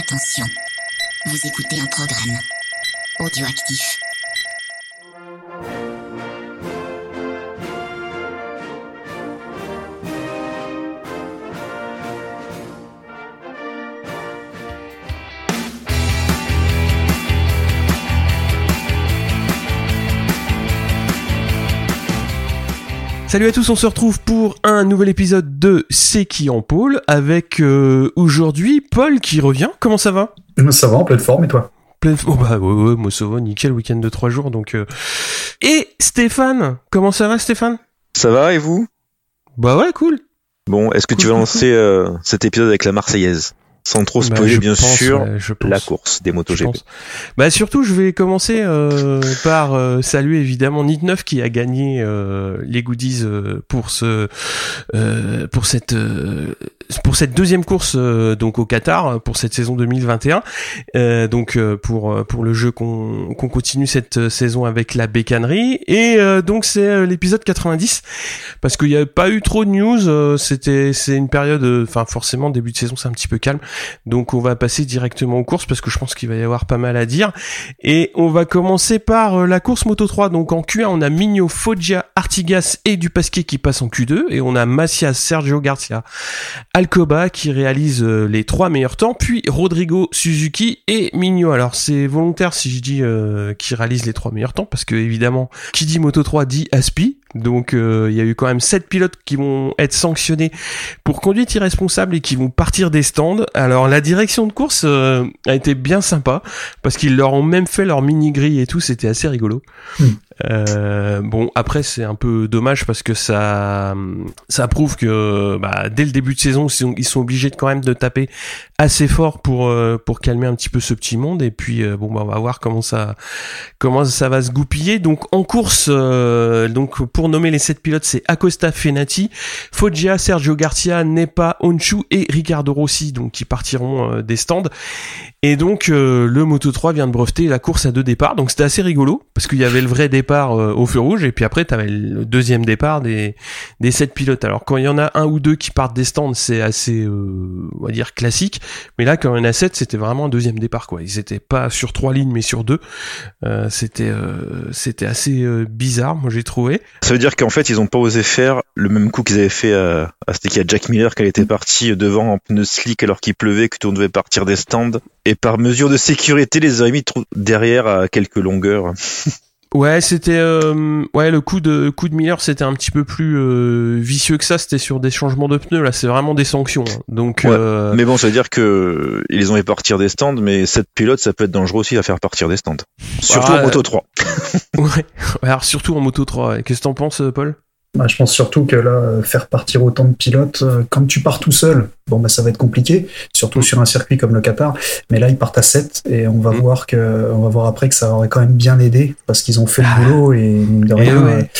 Attention, vous écoutez un programme audioactif. Salut à tous, on se retrouve pour un nouvel épisode de C'est qui en pôle avec euh, aujourd'hui Paul qui revient. Comment ça va? Ça va en pleine forme et toi? Pleine oh bah ouais, ouais, moi ça va, nickel, week-end de trois jours donc. euh. Et Stéphane, comment ça va Stéphane? Ça va et vous? Bah ouais, cool. Bon, est-ce que tu Cool, cool, lancer euh, cet épisode avec la Marseillaise? Sans trop Bah, spoiler, je bien pense, sûr, ouais, je la course des MotoGP. pense. Bah surtout, je vais commencer euh, par euh, saluer évidemment Nit9 qui a gagné euh, les goodies euh, pour ce euh, pour cette euh, pour cette deuxième course euh, donc au Qatar pour cette saison 2021. Euh, donc euh, pour euh, pour le jeu qu'on qu'on continue cette euh, saison avec la bécannerie et donc c'est l'épisode 90 parce qu'il n'y a pas eu trop de news. C'était c'est une période, enfin forcément début de saison c'est un petit peu calme. Donc on va passer directement aux courses parce que je pense qu'il va y avoir pas mal à dire. Et on va commencer par la course Moto 3. Donc en Q1 on a Migno, Foggia, Artigas et Dupasquier qui passent en Q2 et on a Macias, Sergio Garcia, Alcoba qui réalise euh, les trois meilleurs temps, puis Rodrigo, Suzuki et Migno. Alors c'est volontaire si je dis euh, qui réalise les trois meilleurs temps parce que évidemment qui dit Moto 3 dit Aspi. Donc euh, il y a eu quand même sept pilotes qui vont être sanctionnés pour conduite irresponsable et qui vont partir des stands. Alors la direction de course euh, a été bien sympa parce qu'ils leur ont même fait leur mini grille et tout, c'était assez rigolo. Hmm. Euh, bon après c'est un peu dommage parce que ça ça prouve que bah, dès le début de saison ils sont, obligés quand même de taper assez fort pour euh, pour calmer un petit peu ce petit monde. Et puis euh, bon bah on va voir comment ça comment ça va se goupiller. Donc en course donc pour nommer les sept pilotes c'est Acosta Fenati Foggia, Sergio Garcia, Nepa, Honshu et Ricardo Rossi, donc qui partiront des stands. Et donc le Moto 3 vient de breveter la course à deux départs, donc c'était assez rigolo parce qu'il y avait le vrai départ euh, au feu rouge et puis après tu avais le deuxième départ des des sept pilotes. Alors quand il y en a un ou deux qui partent des stands, c'est assez euh, on va dire classique, mais là quand il y en a sept, c'était vraiment un deuxième départ quoi. Ils étaient pas sur trois lignes mais sur deux. Euh, c'était c'était assez bizarre, moi j'ai trouvé. Ça veut dire qu'en fait, ils ont pas osé faire le même coup qu'ils avaient fait à, à c'était qui à Jack Miller il était parti devant en pneu slick alors qu'il pleuvait, que monde devait partir des stands. Et par mesure de sécurité, les auraient mis derrière à quelques longueurs. Ouais, c'était euh, ouais le coup de coup de Miller, c'était un petit peu plus euh, vicieux que ça. C'était sur des changements de pneus. Là, c'est vraiment des sanctions. hein. Donc Ouais, euh, Mais bon, ça veut dire que ils les ont fait partir des stands, mais cette pilote, ça peut être dangereux aussi à faire partir des stands. Surtout Ah, en Moto 3. ouais. Alors surtout en moto 3. ouais. Qu'est-ce que t'en penses, euh, Paul? Bah, Je pense surtout que là, euh, faire partir autant de pilotes, euh, quand tu pars tout seul, bon bah ça va être compliqué, surtout sur un circuit comme le Qatar. Mais là, ils partent à 7 et on va Mm. voir que, on va voir après que ça aurait quand même bien aidé parce qu'ils ont fait Ah. le boulot et de rien, ouais.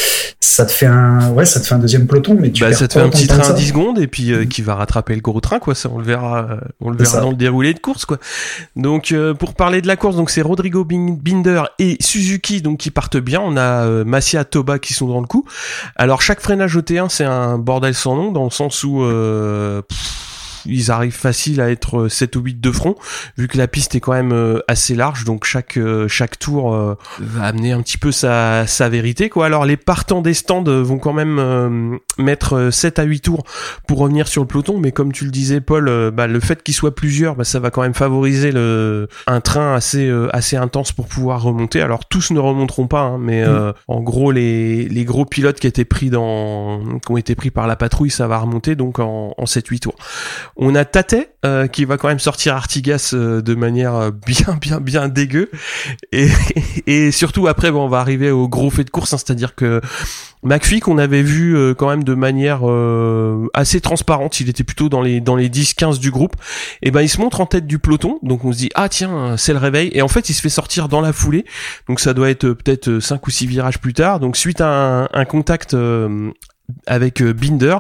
ça te fait un, ouais, ça te fait un deuxième peloton, mais tu Bah, ça te fait un petit train que à ça. 10 secondes et puis euh, qui va rattraper le gros train, quoi. Ça, on le verra, euh, on le verra ça. dans le déroulé de course, quoi. Donc euh, pour parler de la course, donc c'est Rodrigo Bin- Binder et Suzuki donc qui partent bien. On a euh, Massia, Toba qui sont dans le coup. Alors chaque freinage au T1 c'est un bordel sans nom dans le sens où pff, ils arrivent facile à être 7 ou 8 de front vu que la piste est quand même euh, assez large donc chaque euh, chaque tour euh, va amener un petit peu sa, sa vérité quoi. Alors les partants des stands euh, vont quand même euh, mettre euh, 7 à 8 tours pour revenir sur le peloton mais comme tu le disais Paul euh, bah, le fait qu'ils soient plusieurs bah, ça va quand même favoriser le un train assez euh, assez intense pour pouvoir remonter. Alors tous ne remonteront pas hein, mais euh, en gros les les gros pilotes qui étaient pris dans qui ont été pris par la patrouille ça va remonter donc en, en 7 8 tours. On a Tate euh, qui va quand même sortir Artigas euh, de manière euh, bien bien bien dégueu et, et surtout après bon, on va arriver au gros fait de course hein, c'est-à-dire que McPhee qu'on avait vu quand même de manière assez transparente, il était plutôt dans les dans les 10 15 du groupe. Et ben il se montre en tête du peloton, donc on se dit ah tiens, c'est le réveil et en fait il se fait sortir dans la foulée. Donc ça doit être peut-être 5 ou 6 virages plus tard. Donc suite à un, contact avec euh, Binder,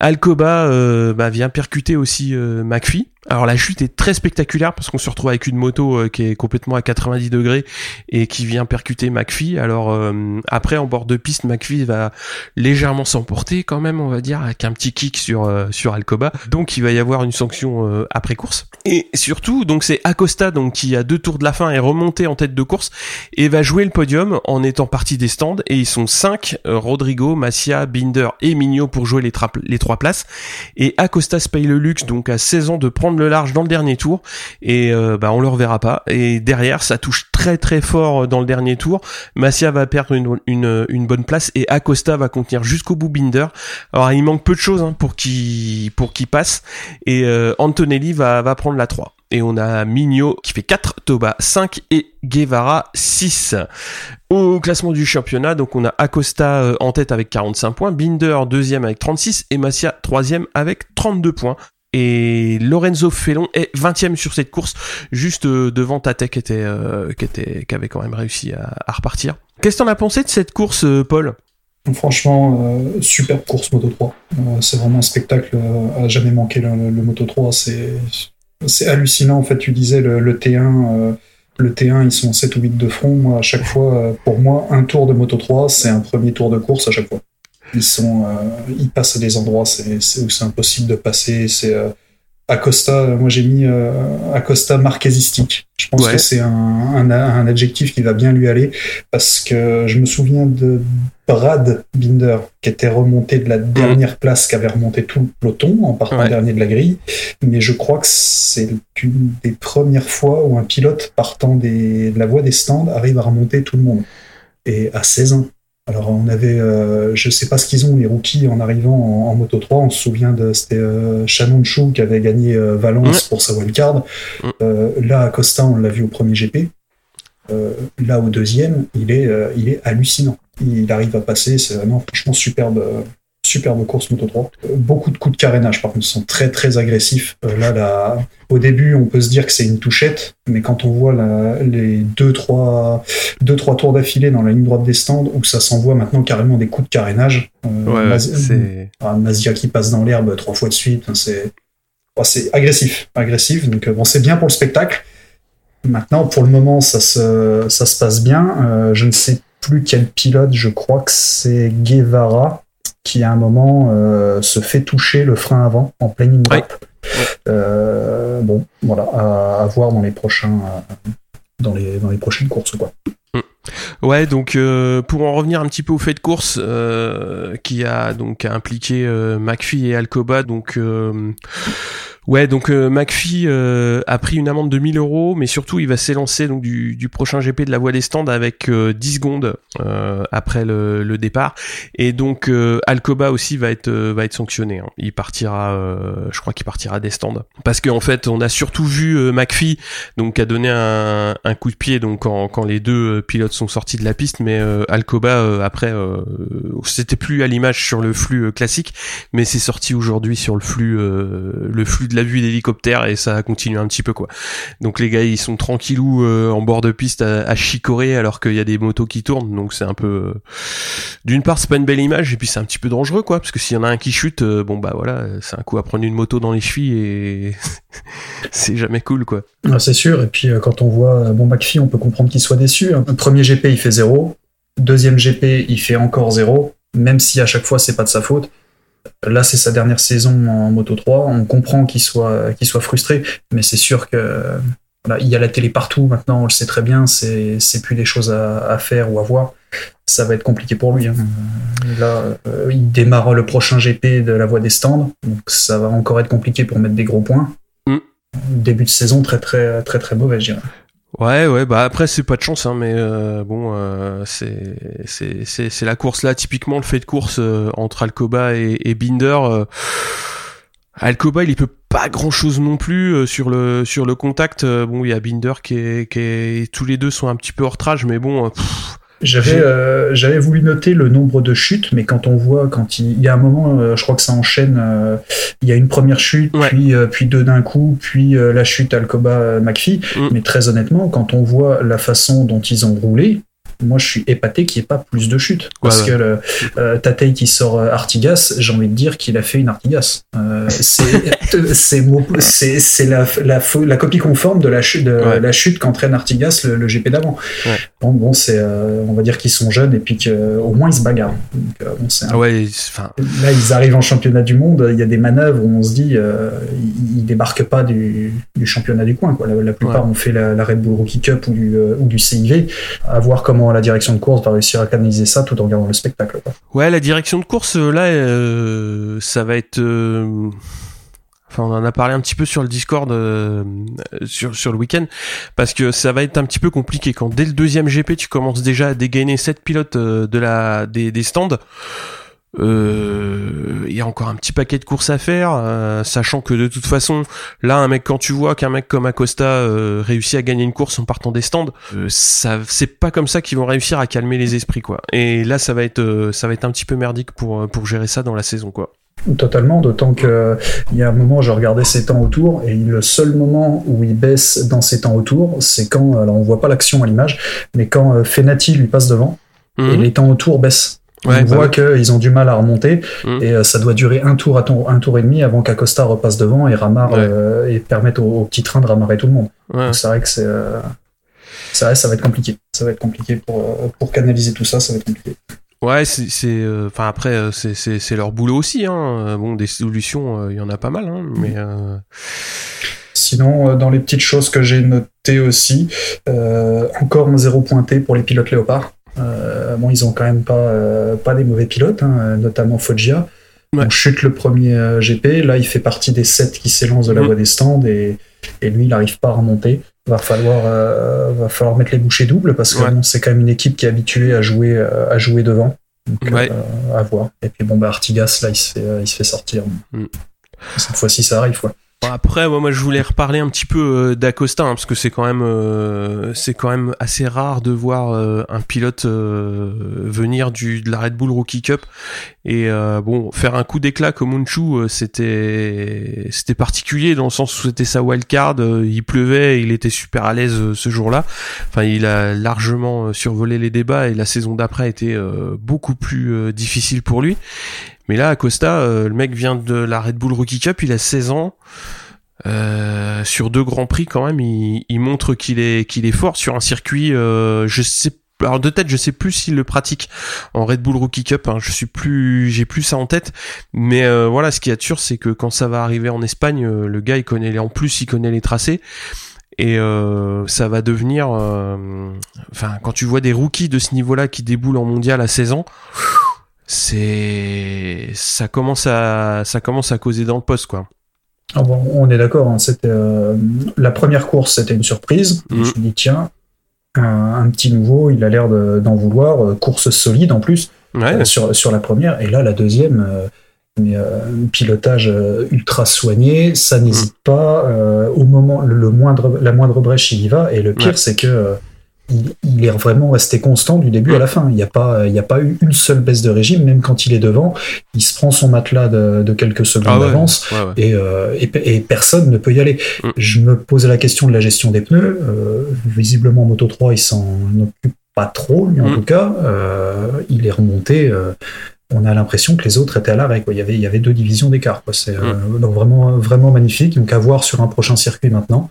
Alcoba euh, bah, vient percuter aussi euh, McPhee. Alors la chute est très spectaculaire parce qu'on se retrouve avec une moto euh, qui est complètement à 90 degrés et qui vient percuter McPhee. Alors euh, après en bord de piste, McPhee va légèrement s'emporter quand même, on va dire, avec un petit kick sur euh, sur Alcoba. Donc il va y avoir une sanction après course. Et surtout, donc c'est Acosta donc qui à deux tours de la fin est remonté en tête de course et va jouer le podium en étant parti des stands. Et ils sont cinq Rodrigo, Massia, Binder et Mignot pour jouer les, les trois places. Et Acosta se paye le luxe donc à 16 ans de prendre le large dans le dernier tour et euh, bah on le reverra pas. Et derrière, ça touche très très fort dans le dernier tour. Massia va perdre une, bonne place et Acosta va contenir jusqu'au bout Binder. Alors il manque peu de choses hein, pour qu'il pour qu'il passe et euh, Antonelli va prendre la 3 et on a Mignot qui fait 4, Toba 5 et Guevara 6. Au classement du championnat, donc on a Acosta euh, en tête avec 45 points, Binder deuxième avec 36 et Massia troisième avec 32 points. Et Lorenzo Felon est 20 e sur cette course, juste euh, devant Tate euh, qui avait quand même réussi à, repartir. Qu'est-ce que t'en as pensé de cette course, Paul? Franchement, superbe course Moto 3. c'est vraiment un spectacle à jamais manquer le, Moto 3. C'est c'est hallucinant. En fait, tu disais le, T1, le T1, ils sont 7 ou 8 de front. Moi, à chaque fois, pour moi, un tour de Moto 3, c'est un premier tour de course à chaque fois. Ils sont, euh, ils passent à des endroits c'est, où c'est impossible de passer. C'est euh, Acosta. Moi, j'ai mis euh, Acosta marquésistique. Je pense que c'est un, un, un, adjectif qui va bien lui aller parce que je me souviens de Brad Binder qui était remonté de la dernière place qu'avait remonté tout le peloton en partant dernier de la grille. Mais je crois que c'est une des premières fois où un pilote partant des, de la voie des stands arrive à remonter tout le monde. Et à 16 ans. Alors on avait, euh, je sais pas ce qu'ils ont les rookies en arrivant en, Moto 3. On se souvient de c'était euh, Shannon Chou qui avait gagné euh, Valence pour sa wildcard. Euh, là à Costa on l'a vu au premier GP. là au deuxième il est il est hallucinant. Il arrive à passer. C'est vraiment franchement superbe superbe course Moto 3. Euh, beaucoup de coups de carénage, par contre, sont très très agressifs. Euh, là, là, au début, on peut se dire que c'est une touchette, mais quand on voit les deux trois, deux, trois tours d'affilée dans la ligne droite des stands, où ça s'envoie maintenant carrément des coups de carénage, euh, ouais, ah, Mazia qui passe dans l'herbe trois fois de suite, c'est oh, c'est agressif, agressif. Donc bon, c'est bien pour le spectacle. Maintenant, pour le moment, ça se, ça se passe bien. je ne sais plus quel pilote, je crois que c'est Guevara qui à un moment euh, se fait toucher le frein avant en pleine ligne euh, bon, voilà, à, voir dans les prochains, euh, dans les dans les prochaines courses quoi. Mm. Ouais, donc pour en revenir un petit peu au fait de course qui a donc impliqué McPhee et Alcoba, donc Ouais, donc euh, McPhee euh, a pris une amende de 1000 euros, mais surtout il va s'élancer donc du, du, prochain GP de la voie des stands avec 10 euh, secondes euh, après le, le, départ, et donc Alcoba aussi va être va être sanctionné. Hein. Il partira, je crois qu'il partira des stands, parce qu'en en fait on a surtout vu McPhee donc a donné un, un, coup de pied donc quand, quand les deux pilotes sont sortis de la piste, mais Alcoba après c'était plus à l'image sur le flux classique, mais c'est sorti aujourd'hui sur le flux le flux de la vue d'hélicoptère et ça continue un petit peu quoi. Donc les gars ils sont tranquillou euh, en bord de piste à, chicorer alors qu'il y a des motos qui tournent donc c'est un peu euh, d'une part c'est pas une belle image et puis c'est un petit peu dangereux quoi parce que s'il y en a un qui chute euh, bon bah voilà c'est un coup à prendre une moto dans les chevilles et c'est jamais cool quoi. Ah, c'est sûr et puis quand on voit bon McPhee on peut comprendre qu'il soit déçu. Hein. Premier GP il fait zéro, deuxième GP il fait encore zéro même si à chaque fois c'est pas de sa faute. Là, c'est sa dernière saison en Moto 3. On comprend qu'il soit, qu'il soit frustré, mais c'est sûr que il y a la télé partout maintenant, on le sait très bien, c'est, plus des choses à, faire ou à voir. Ça va être compliqué pour lui. Hein. Là, euh, il démarre le prochain GP de la voie des stands, donc ça va encore être compliqué pour mettre des gros points. Mm. Début de saison très très très très mauvais, je dirais. Ouais, ouais, bah après c'est pas de chance, hein, mais euh, bon, euh, c'est c'est c'est la course là, typiquement le fait de course euh, entre Alcoba et, et Binder. Euh, Alcoba, il y peut pas grand chose non plus sur le sur le contact. bon, il y a Binder qui est qui est tous les deux sont un petit peu hors trage, mais bon. J'avais euh, j'avais voulu noter le nombre de chutes, mais quand on voit quand il, y a un moment, euh, je crois que ça enchaîne. Euh, il y a une première chute, puis puis deux d'un coup, puis la chute Alcoba McPhee. Mm. Mais très honnêtement, quand on voit la façon dont ils ont roulé, moi je suis épaté qu'il n'y ait pas plus de chutes. Parce que le, euh, Tatei qui sort euh, Artigas, j'ai envie de dire qu'il a fait une Artigas. Euh, c'est la, la, la, copie conforme de la chute, de la chute qu'entraîne Artigas le, GP d'avant. Bon, bon c'est, on va dire qu'ils sont jeunes et puis qu'au moins ils se bagarrent. Donc, ah ouais, Là, ils arrivent en championnat du monde, il y a des manœuvres où on se dit, ils, débarquent pas du, du, championnat du coin. Quoi. La, plupart ont fait la, Red Bull Rookie Cup ou du, ou du CIV. À voir comment la direction de course va réussir à canaliser ça tout en regardant le spectacle. Ouais, la direction de course, euh, là, euh, ça va être... Euh, enfin, on en a parlé un petit peu sur le Discord sur, sur le week-end, parce que ça va être un petit peu compliqué quand dès le deuxième GP, tu commences déjà à dégainer 7 pilotes de la, des, des stands. Euh, il y a encore un petit paquet de courses à faire, euh, sachant que de toute façon, là, un mec quand tu vois qu'un mec comme Acosta euh, réussit à gagner une course en partant des stands, ça, c'est pas comme ça qu'ils vont réussir à calmer les esprits, quoi. Et là, ça va être, ça va être un petit peu merdique pour pour gérer ça dans la saison, quoi. Totalement, d'autant que il y a un moment, je regardais ses temps autour, et le seul moment où il baisse dans ses temps autour, c'est quand, alors on voit pas l'action à l'image, mais quand Fenati lui passe devant, et mhm. les temps autour baissent on bah voit qu'ils ont du mal à remonter mmh. et euh, ça doit durer un tour à un tour et demi avant qu'Acosta repasse devant et ramare euh, et permette au, petit train de ramarrer tout le monde. C'est vrai que c'est euh, ça, ça va être compliqué. Ça va être compliqué pour pour canaliser tout ça, ça va être compliqué. Ouais, c'est, enfin après c'est leur boulot aussi. Hein. Bon, des solutions, il y en a pas mal, hein, mais. Sinon, dans les petites choses que j'ai notées aussi, encore un zéro pointé pour les pilotes léopards. Euh, bon, ils ont quand même pas, euh, pas des mauvais pilotes, hein, notamment Foggia. On chute le premier euh, GP. Là, il fait partie des sept qui s'élancent de la voie des stands et, et lui, il n'arrive pas à remonter. Va falloir, va falloir mettre les bouchées doubles parce que c'est quand même une équipe qui est habituée à jouer, à jouer devant. Donc, à voir. Et puis bon, bah, Artigas, là, il se fait, il se fait sortir. Mm. Cette fois-ci, ça arrive, quoi. Après, moi, je voulais reparler un petit peu euh, d'Acosta, hein, parce que c'est quand même, euh, c'est quand même assez rare de voir euh, un pilote venir du de la Red Bull Rookie Cup et bon, faire un coup d'éclat comme Unchu, c'était, c'était particulier dans le sens où c'était sa wildcard, il pleuvait, il était super à l'aise ce jour-là. Enfin, il a largement survolé les débats et la saison d'après a été beaucoup plus difficile pour lui. Mais là, Acosta, euh, le mec vient de la Red Bull Rookie Cup, il a 16 ans. Euh, sur deux grands prix quand même, il, montre qu'il est qu'il est fort sur un circuit. Euh, je sais alors de tête, je sais plus s'il le pratique en Red Bull Rookie Cup. Hein, je suis plus, j'ai plus ça en tête. Mais voilà, ce qui est sûr, c'est que quand ça va arriver en Espagne, le gars il connaît les, en plus il connaît les tracés et ça va devenir. Enfin, quand tu vois des rookies de ce niveau-là qui déboulent en mondial à 16 ans c'est ça commence à ça commence à causer dans le poste quoi. Ah bon, on est d'accord. Hein, c'était euh, la première course, c'était une surprise. Je me suis dit tiens, un, petit nouveau, il a l'air d'en vouloir. Euh, course solide en plus euh, sur sur la première. Et là, la deuxième. mais pilotage ultra soigné, ça n'hésite mm. pas. au moment, le, moindre, la moindre brèche, il y va. Et le pire, c'est que il, est vraiment resté constant du début à la fin. Il n'y a pas, il a pas eu une seule baisse de régime, même quand il est devant. Il se prend son matelas de, quelques secondes ah d'avance euh, Et, et, personne ne peut y aller. Mm. Je me posais la question de la gestion des pneus. Euh, visiblement, Moto 3, il s'en occupe pas trop, mais en mm. tout cas, euh, il est remonté. on a l'impression que les autres étaient à l'arrêt. Il y avait, il y avait deux divisions d'écart. C'est mm. donc vraiment, vraiment magnifique. Donc à voir sur un prochain circuit maintenant.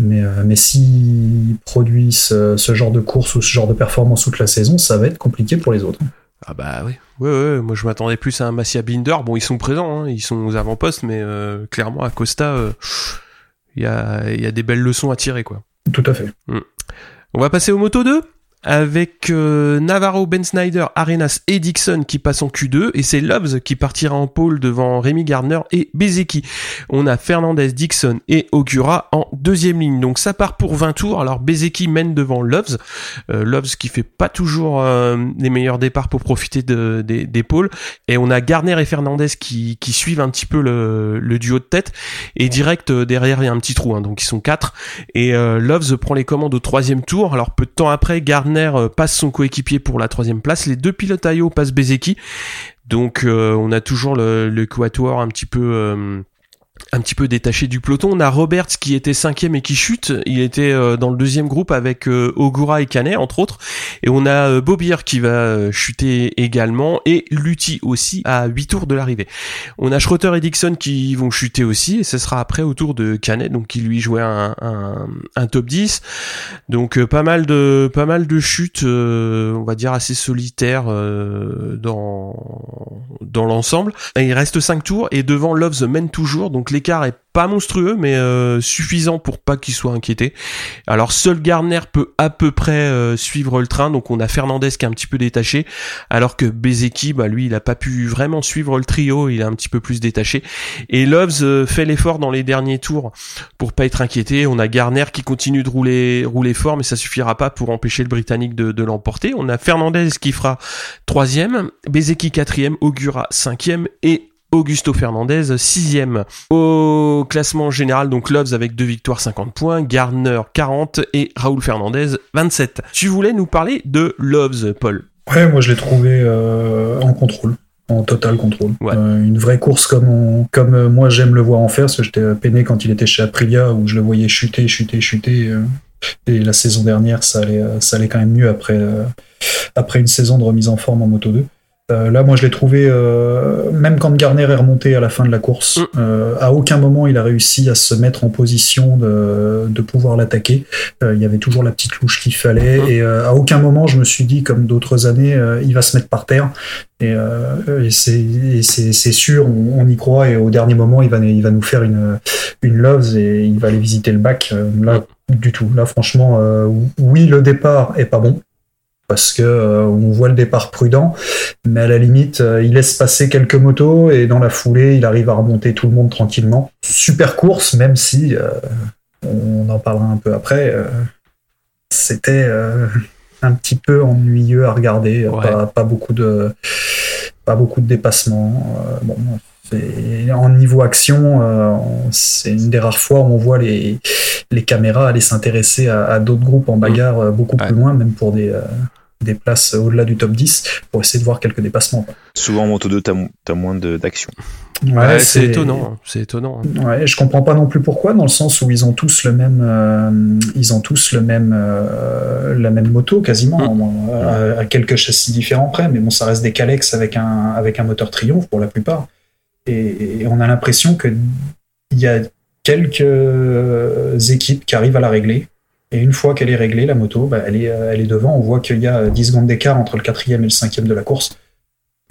Mais, euh, mais s'ils produisent ce, genre de course ou ce genre de performance toute la saison, ça va être compliqué pour les autres. Ah bah oui, ouais, ouais, moi je m'attendais plus à un Massia Binder. Bon, ils sont présents, hein, ils sont aux avant-postes, mais euh, clairement à Costa, euh, il y, a, y, a, des belles leçons à tirer, quoi. Tout à fait. Mm. On va passer au Moto 2 avec euh, Navarro, Ben Snyder, Arenas et Dixon qui passent en Q2 et c'est Loves qui partira en pôle devant Rémi Gardner et Bezeki. On a Fernandez, Dixon et Ogura en deuxième ligne. Donc ça part pour 20 tours. Alors Bezeki mène devant Loves. Euh, Loves qui fait pas toujours euh, les meilleurs départs pour profiter de, des, pôles. Et on a Gardner et Fernandez qui, suivent un petit peu le, le duo de tête. Et direct derrière il y a un petit trou, hein, donc ils sont quatre. Et Loves prend les commandes au troisième tour. Alors peu de temps après, Gardner euh, passe son coéquipier pour la troisième place. Les deux pilotes Ayo passent Bezeki. Donc euh, on a toujours le, le quatuor un petit peu euh, un petit peu détaché du peloton. On a Roberts qui était cinquième et qui chute. Il était euh, dans le deuxième groupe avec euh, Ogura et Canet entre autres. Et on a euh, Bobier qui va chuter également et Lutti aussi à 8 tours de l'arrivée. On a Schroeter et Dixon qui vont chuter aussi et ce sera après au tour de Canet donc qui lui jouait un, un, top 10. Donc pas mal de pas mal de chutes on va dire assez solitaires dans dans l'ensemble. Il reste 5 tours et devant Loves mène toujours donc l'écart est pas monstrueux, mais euh, suffisant pour pas qu'il soit inquiété. Alors seul Garner peut à peu près euh, suivre le train, donc on a Fernandez qui est un petit peu détaché, alors que Bezeki, bah lui, il a pas pu vraiment suivre le trio, il est un petit peu plus détaché. Et Loves euh, fait l'effort dans les derniers tours pour pas être inquiété. On a Garner qui continue de rouler, fort, mais ça suffira pas pour empêcher le Britannique de, de l'emporter. On a Fernandez qui fera troisième, Bezeki quatrième, Augura cinquième et Augusto Fernandez, sixième au classement général, donc Loves avec deux victoires, 50 points, Gardner 40 et Raoul Fernandez 27. Tu voulais nous parler de Loves, Paul? Ouais, moi je l'ai trouvé euh, en contrôle, en total contrôle. Euh, une vraie course comme, comme euh, moi j'aime le voir en faire, parce que j'étais peiné quand il était chez Aprilia, où je le voyais chuter, chuter, chuter. et la saison dernière, ça allait, ça allait quand même mieux après, après une saison de remise en forme en Moto 2. Euh, là, moi, je l'ai trouvé, euh, même quand Garner est remonté à la fin de la course, mm. euh, à aucun moment il a réussi à se mettre en position de, de pouvoir l'attaquer. il y avait toujours la petite louche qu'il fallait, mm. et à aucun moment je me suis dit, comme d'autres années, il va se mettre par terre. Et, et c'est sûr, on, y croit, et au dernier moment, il va, il va nous faire une, une loves et il va aller visiter le bac. là, du tout. Là, franchement, oui, le départ est pas bon parce que euh, on voit le départ prudent, mais à la limite, euh, il laisse passer quelques motos et dans la foulée, il arrive à remonter tout le monde tranquillement. Super course, même si euh, on en parlera un peu après. C'était un petit peu ennuyeux à regarder, pas, beaucoup de pas beaucoup de dépassements. bon, en niveau action, c'est une des rares fois où on voit les, les caméras aller s'intéresser à, d'autres groupes en bagarre beaucoup plus loin, même pour des, des places au-delà du top 10 pour essayer de voir quelques dépassements. Souvent en Moto 2, t'as as moins d'action. Ouais, c'est étonnant, hein. c'est étonnant. Hein. Ouais, je comprends pas non plus pourquoi, dans le sens où ils ont tous le même, euh, ils ont tous le même, euh, la même moto quasiment, mm. à, quelques châssis différents près, mais bon, ça reste des Calex avec un, avec un moteur Triumph pour la plupart, et, et on a l'impression que il y a quelques équipes qui arrivent à la régler, et une fois qu'elle est réglée, la moto, bah, elle, est, elle est devant. On voit qu'il y a 10 secondes d'écart entre le quatrième et le cinquième de la course.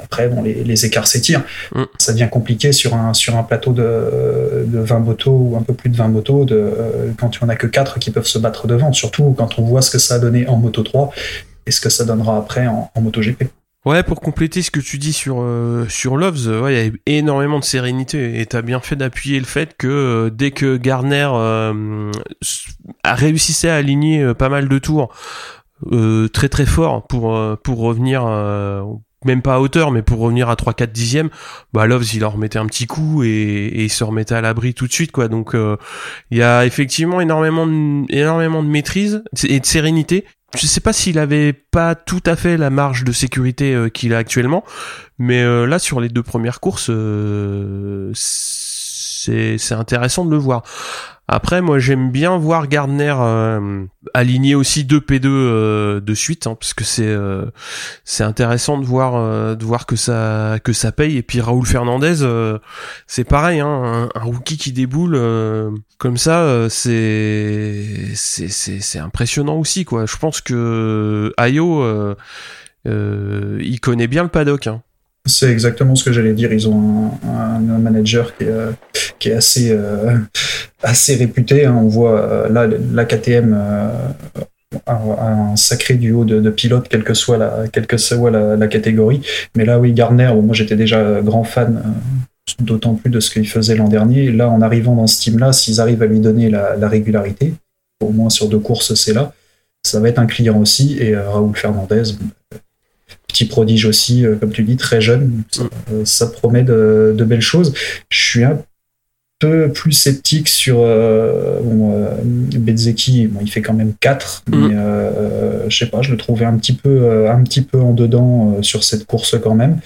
Après, bon, les, écarts s'étirent. Mm. Ça devient compliqué sur un, sur un plateau de, de 20 motos ou un peu plus de 20 motos de, quand tu en as que 4 qui peuvent se battre devant. Surtout quand on voit ce que ça a donné en Moto 3 et ce que ça donnera après en, en Moto GP. Ouais, pour compléter ce que tu dis sur euh, sur Loves, euh, ouais, il y a énormément de sérénité et t'as bien fait d'appuyer le fait que euh, dès que Garner a réussissait à aligner pas mal de tours très très fort pour pour revenir même pas à hauteur, mais pour revenir à 3-4 dixièmes, bah Loves il en remettait un petit coup et, et il se remettait à l'abri tout de suite quoi. Donc il y a effectivement énormément de, énormément de maîtrise et de sérénité je sais pas s'il avait pas tout à fait la marge de sécurité euh, qu'il a actuellement, mais euh, là sur les deux premières courses, euh, c'est intéressant de le voir. Après, moi, j'aime bien voir Gardner euh, aligner aussi deux P2 euh, de suite, hein, parce que c'est euh, c'est intéressant de voir de voir que ça que ça paye. Et puis Raoul Fernandez, c'est pareil, hein, un, rookie qui déboule comme ça, c'est c'est c'est impressionnant aussi, quoi. Je pense que Ayo, il connaît bien le paddock. Hein. C'est exactement ce que j'allais dire. Ils ont un, manager qui est, euh, qui est assez, euh, assez réputé. Hein. On voit euh, là la KTM un, sacré duo de, pilotes, quelle que soit la, quelle que soit la, catégorie. Mais là, oui, Garner, moi j'étais déjà grand fan, d'autant plus de ce qu'il faisait l'an dernier. Là, en arrivant dans ce team-là, s'ils arrivent à lui donner la, la, régularité, au moins sur deux courses, c'est là, ça va être un client aussi. Et Raoul Fernandez, petit prodige aussi, euh, comme tu dis, très jeune. Ça, mm. promet de, belles choses. Je suis un peu plus sceptique sur euh, bon, euh, il fait quand même 4, mm. mais je sais pas, je le trouvais un petit peu, un petit peu en dedans sur cette course quand même.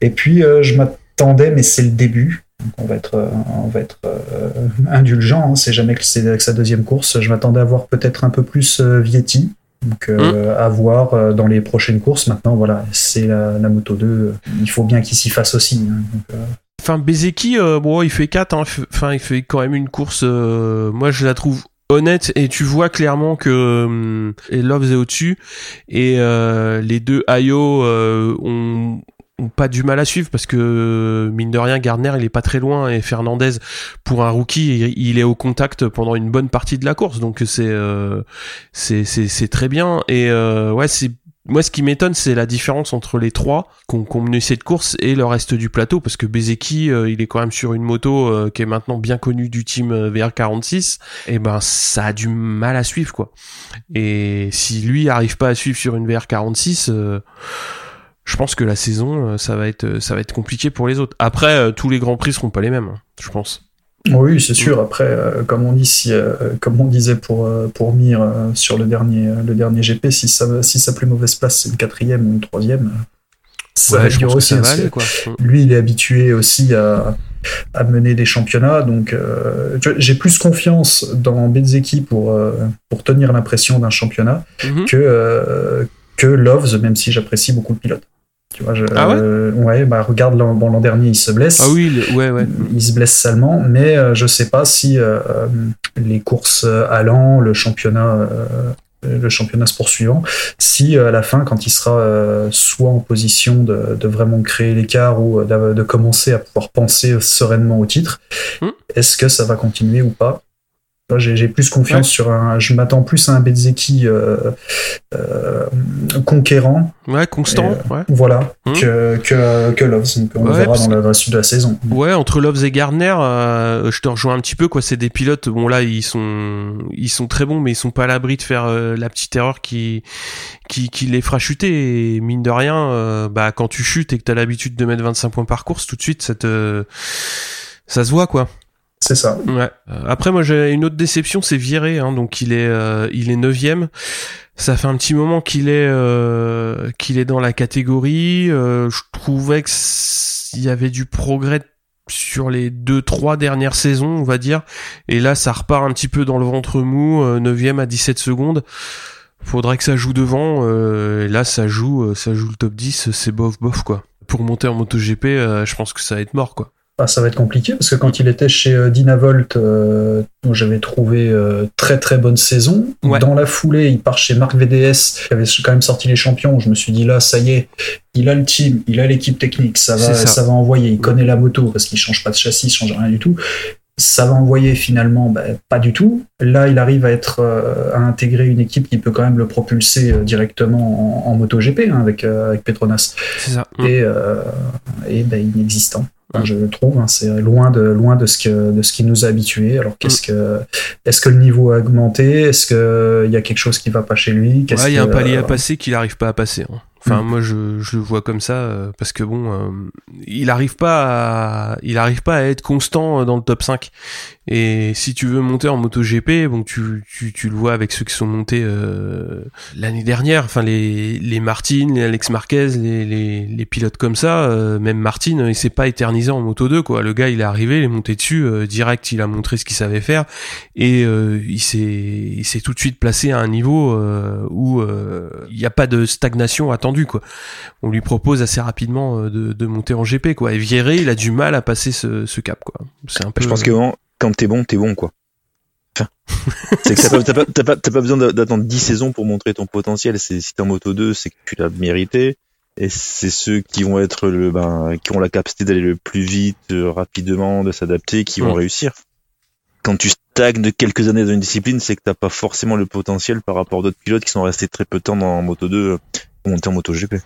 Et puis, je m'attendais, mais c'est le début. Donc on va être, euh, on va être euh, indulgent. Hein. C'est jamais que c'est avec sa deuxième course. Je m'attendais à voir peut-être un peu plus euh, Vietti. Donc euh, à voir euh, dans les prochaines courses. Maintenant, voilà, c'est la, la Moto 2. Il faut bien qu'il s'y fasse aussi. hein. Donc, euh, Enfin, Bezeki, euh, bon, il fait 4, hein. enfin, il fait quand même une course, euh, moi je la trouve honnête et tu vois clairement que hum, et Loves est au-dessus et euh, les deux Ayo euh, ont, ont pas du mal à suivre parce que mine de rien Gardner il est pas très loin et Fernandez pour un rookie il, est au contact pendant une bonne partie de la course donc euh, c'est très bien et euh, ouais c'est moi, ce qui m'étonne, c'est la différence entre les trois qu'on qu'on mené cette course et le reste du plateau, parce que Bezeki, euh, il est quand même sur une moto euh, qui est maintenant bien connue du team euh, VR46, et ben ça a du mal à suivre, quoi. Et si lui arrive pas à suivre sur une VR46, euh, je pense que la saison, ça va être, ça va être compliqué pour les autres. Après, tous les grands prix seront pas les mêmes, hein, je pense. Oui, c'est sûr. Après, euh, comme on dit, si, euh, comme on disait pour euh, pour Mir euh, sur le dernier euh, le dernier GP, si ça si sa plus mauvaise place c'est une quatrième ou une troisième, ça Ouais, va je pense que aussi. ça va parce que aller, quoi. lui, il est habitué aussi à à mener des championnats, donc euh, j'ai plus confiance dans Bezeki pour euh, pour tenir l'impression d'un championnat Mhm. que euh, que Loves, même si j'apprécie beaucoup le pilote. Tu vois, je, Ah ouais euh, ouais, bah regarde l'an bon, l'an dernier, il se blesse Ah oui, le- ouais, ouais. il se blesse salement, mais euh, je sais pas si euh, euh, les courses à l'an, le championnat, euh, le championnat se poursuivant, si euh, à la fin, quand il sera euh, soit en position de, de vraiment créer l'écart ou euh, de, commencer à pouvoir penser sereinement au titre, Hmm. est-ce que ça va continuer ou pas J'ai plus confiance Ouais. sur un. Je m'attends plus à un Bezeki euh, euh, conquérant, Ouais, constant, ouais. voilà, Hmm. que, que, que Loves. On Ouais, verra dans le reste de la saison. Ouais, entre Loves et Gardner, euh, je te rejoins un petit peu quoi. C'est des pilotes. Bon là, ils sont, ils sont très bons, mais ils sont pas à l'abri de faire euh, la petite erreur qui, qui, qui les fera chuter. Et mine de rien, euh, bah quand tu chutes et que t'as l'habitude de mettre 25 points par course, tout de suite, ça te, ça se voit quoi. C'est ça. Ouais. Euh, Après, moi, j'ai une autre déception, c'est Viré. Hein, donc, il est, euh, il est neuvième. Ça fait un petit moment qu'il est, euh, qu'il est dans la catégorie. Euh, je trouvais que s- il y avait du progrès sur les deux, trois dernières saisons, on va dire. Et là, ça repart un petit peu dans le ventre mou. euh, Neuvième à 17 secondes. Faudrait que ça joue devant. et là, ça joue, ça joue le top 10. C'est bof, bof, quoi. Pour monter en MotoGP, je pense que ça va être mort, quoi. Ah, ça va être compliqué parce que quand il était chez euh, Dynavolt, euh, où j'avais trouvé euh, très très bonne saison, Ouais. dans la foulée, il part chez Marc VDS, qui avait quand même sorti les champions. Je me suis dit là, ça y est, il a le team, il a l'équipe technique, ça va, ça. ça. va envoyer. Il connaît la moto parce qu'il change pas de châssis, il change rien du tout. Ça va envoyer finalement, ben, pas du tout. Là, il arrive à être euh, à intégrer une équipe qui peut quand même le propulser euh, directement en, en MotoGP hein, avec euh, avec Petronas C'est ça. et, euh, et ben, inexistant. Enfin, Mm. je le trouve, hein, c'est loin de loin de ce que de ce qui nous a habitués. Alors qu'est-ce que est-ce que le niveau a augmenté? Est-ce que il y a quelque chose qui va pas chez lui? Qu'est-ce Ouais, il y a un palier à passer qu'il arrive pas à passer. hein. Enfin, Mm. moi, je, je le vois comme ça euh, parce que bon, euh, il arrive pas, à, il arrive pas à être constant euh, dans le top 5. Et si tu veux monter en MotoGP, bon, tu, tu, tu le vois avec ceux qui sont montés euh, l'année dernière. Enfin, les les Martin, les Alex Marquez, les, les, les pilotes comme ça. euh, même Martin, il s'est pas éternisé en Moto 2 quoi. Le gars, il est arrivé, il est monté dessus euh, direct, il a montré ce qu'il savait faire et euh, il s'est il s'est tout de suite placé à un niveau euh, où euh, il n'y a pas de stagnation attendue quoi. On lui propose assez rapidement de, de monter en GP quoi. Et Vieré, il a du mal à passer ce, ce cap quoi. C'est un peu. Je pense que vraiment, quand t'es bon, t'es bon, quoi. Enfin, c'est que t'as pas, t'as pas, t'as pas, t'as pas besoin d'a- d'attendre 10 saisons pour montrer ton potentiel. Si t'es en moto 2, c'est que tu l'as mérité. Et c'est ceux qui vont être le, ben, qui ont la capacité d'aller le plus vite, euh, rapidement, de s'adapter, qui vont Mm. réussir. Quand tu stagnes de quelques années dans une discipline, c'est que t'as pas forcément le potentiel par rapport à d'autres pilotes qui sont restés très peu de temps dans moto 2 euh, pour monter en moto GP.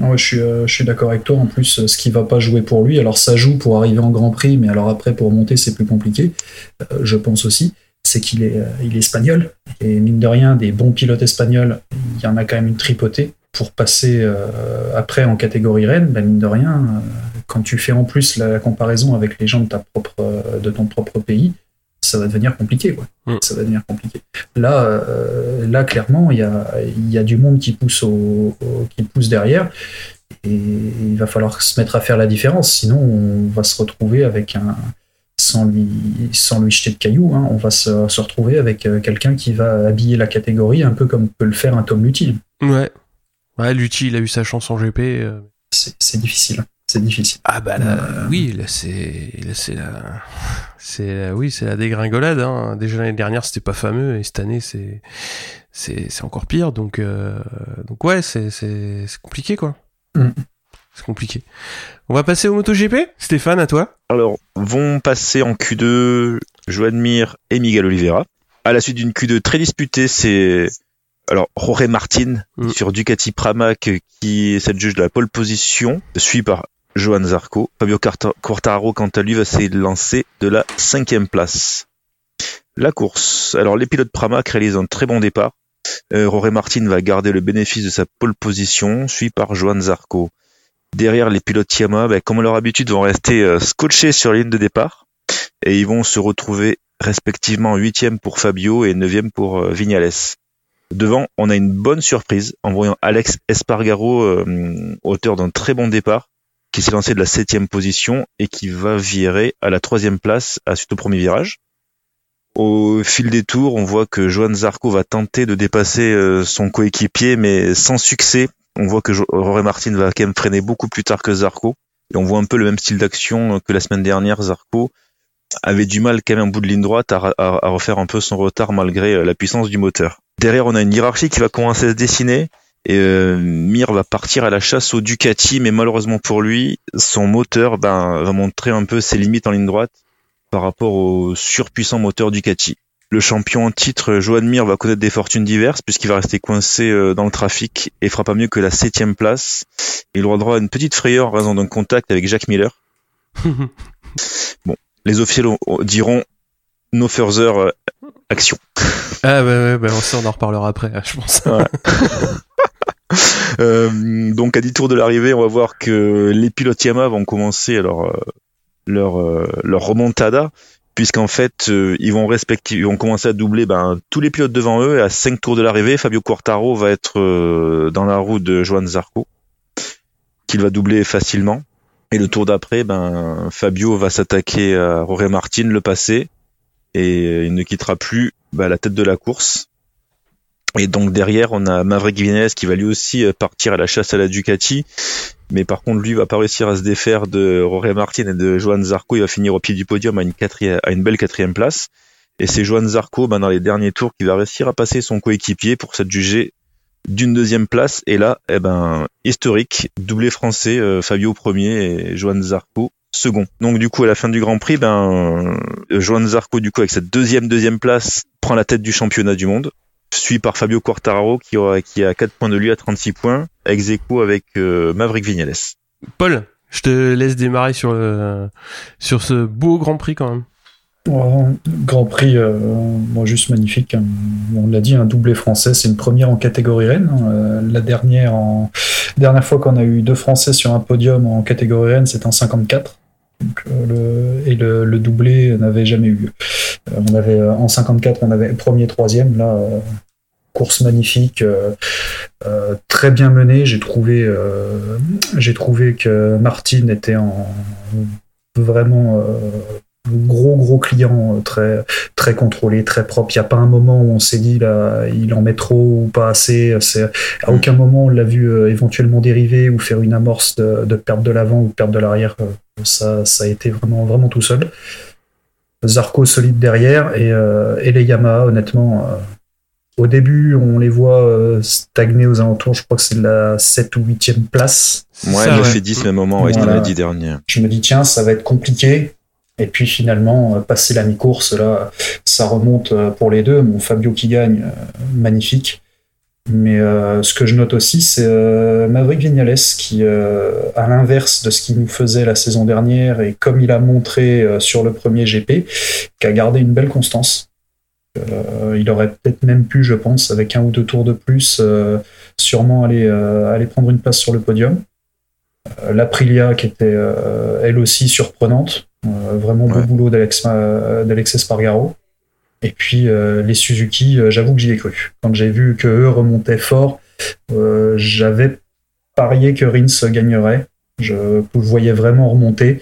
Ouais, je suis, euh, je suis d'accord avec toi. En plus, euh, ce qui va pas jouer pour lui, alors ça joue pour arriver en Grand Prix, mais alors après pour monter c'est plus compliqué. Euh, je pense aussi, c'est qu'il est, espagnol et mine de rien, des bons pilotes espagnols, il y en a quand même une tripotée pour passer après en catégorie reine. Ben, mine de rien, quand tu fais en plus la, comparaison avec les gens de ton propre pays, ça va devenir compliqué. Quoi. Mm. Ça va devenir compliqué. Là, euh, là clairement, il y a, y a du monde qui pousse, au, au- qui pousse derrière. Et il va falloir se mettre à faire la différence, sinon on va se retrouver avec un, sans lui, sans lui jeter de cailloux, hein, on va se, se retrouver avec euh, quelqu'un qui va habiller la catégorie un peu comme peut le faire un Tom Lutti. Ouais. Ouais, Lutti, il a eu sa chance en GP. euh. C'est difficile. C'est difficile. Ah bah là, Euh. oui, là c'est, là c'est la, c'est, la- oui, c'est la dégringolade. Hein. Déjà l'année dernière c'était pas fameux et cette année c'est, c'est, c'est encore pire. Donc, euh, donc ouais, c'est, c'est, c'est compliqué quoi. Mm. C'est compliqué. On va passer au MotoGP? Stéphane, à toi. Alors, vont passer en Q2 Joan Mir et Miguel Oliveira. À la suite d'une Q2 très disputée, c'est alors Jorge Martin Mm. sur Ducati Pramac qui est cette juge de la pole position, suivi par Johan Zarco. Fabio Quarta- Quartararo, quant à lui, va s'élancer de la cinquième place. La course. Alors, les pilotes Pramac réalisent un très bon départ. Euh, Jorge Martin va garder le bénéfice de sa pole position, suivi par Johan Zarco. Derrière, les pilotes Yamaha, ben, comme à leur habitude, vont rester euh, scotchés sur la ligne de départ et ils vont se retrouver respectivement huitième pour Fabio et neuvième pour euh, Vignales. Devant, on a une bonne surprise en voyant Alex Espargaro, euh, auteur d'un très bon départ, qui s'est lancé de la septième position et qui va virer à la troisième place à suite au premier virage. Au fil des tours, on voit que Johan Zarco va tenter de dépasser euh, son coéquipier, mais sans succès. On voit que Jorge Martin va quand même freiner beaucoup plus tard que Zarco. Et on voit un peu le même style d'action euh, que la semaine dernière. Zarco avait du mal quand même en bout de ligne droite à, à- à refaire un peu son retard malgré euh, la puissance du moteur. Derrière, on a une hiérarchie qui va commencer à se dessiner. Et euh, Mir va partir à la chasse au Ducati, mais malheureusement pour lui, son moteur ben, va montrer un peu ses limites en ligne droite par rapport au surpuissant moteur Ducati. Le champion en titre, Joan Mir, va connaître des fortunes diverses puisqu'il va rester coincé euh, dans le trafic et fera pas mieux que la septième place. Il aura droit à une petite frayeur en raison d'un contact avec Jacques Miller. Les officiels diront no further euh, action. Ah bah ouais, bah ça on en reparlera après, je pense. Euh, donc à 10 tours de l'arrivée, on va voir que les pilotes Yamaha vont commencer leur euh, leur euh, leur remontada puisqu'en fait euh, ils vont respecter ils vont commencer à doubler ben, tous les pilotes devant eux. Et à 5 tours de l'arrivée, Fabio Quartaro va être dans la roue de Joan Zarco qu'il va doubler facilement. Et le tour d'après ben Fabio va s'attaquer à Jorge Martin le passer et il ne quittera plus ben, la tête de la course et donc derrière, on a Maverick Vinales qui va lui aussi euh, partir à la chasse à la Ducati. Mais par contre, lui va pas réussir à se défaire de Jorge Martin et de Johan Zarco. Il va finir au pied du podium à une, quatrième, à une belle quatrième place. Et c'est Johan Zarco, ben, dans les derniers tours, qui va réussir à passer son coéquipier pour s'adjuger d'une deuxième place. Et là, eh ben, historique, doublé français, euh, Fabio premier et Johan Zarco second. Donc du coup, à la fin du Grand Prix, ben, Johan Zarco, du coup, avec cette deuxième deuxième place, prend la tête du championnat du monde suivi par Fabio Quartararo qui, aura, qui a 4 points de lui à 36 points, ex aequo avec euh, Maverick Vignales. Paul, je te laisse démarrer sur le, sur ce beau Grand Prix quand même. Ouais, Grand Prix, euh, moi juste magnifique. hein. On l'a dit, un doublé français, c'est une première en catégorie Rennes. hein. Euh, la dernière, en... dernière fois qu'on a eu deux Français sur un podium en catégorie Rennes, c'était en 54. Donc, euh, le... Et le, le doublé n'avait jamais eu lieu. Euh, on avait, euh, en 54, on avait premier, troisième. Là, course magnifique, euh, euh, très bien menée. J'ai trouvé, euh, j'ai trouvé que Martin était en vraiment gros gros client, euh, très très contrôlé, très propre. Il n'y a pas un moment où on s'est dit là, il en met trop ou pas assez. C'est à aucun moment on l'a vu euh, éventuellement dériver ou faire une amorce de, de perte de l'avant ou de perte de l'arrière. Euh, Ça ça a été vraiment vraiment tout seul. Zarco solide derrière et, euh, et les Yamaha honnêtement. euh, au début, on les voit stagner aux alentours, je crois que c'est de la 7 ou 8e place. Ouais, Ça, ouais. fait 10 même moment, ouais, c'était Voilà. dans les 10 derniers. Je me dis, tiens, ça va être compliqué. Et puis finalement, euh, passer la mi-course, là, ça remonte euh, pour les deux. Mon Fabio qui gagne, euh, magnifique. Mais euh, ce que je note aussi, c'est euh, Maverick Vignales qui, euh, à l'inverse de ce qu'il nous faisait la saison dernière et comme il a montré sur le premier GP, qui a gardé une belle constance. Il aurait peut-être même pu, je pense, avec un ou deux tours de plus, sûrement aller, aller prendre une place sur le podium. L'Aprilia qui était elle aussi surprenante, Euh, vraiment beau Ouais. boulot d'Alex Espargaro. Et puis euh, les Suzuki, euh, j'avoue que j'y ai cru. Quand j'ai vu que eux remontaient fort, euh, j'avais parié que Rins gagnerait. Je le voyais vraiment remonter.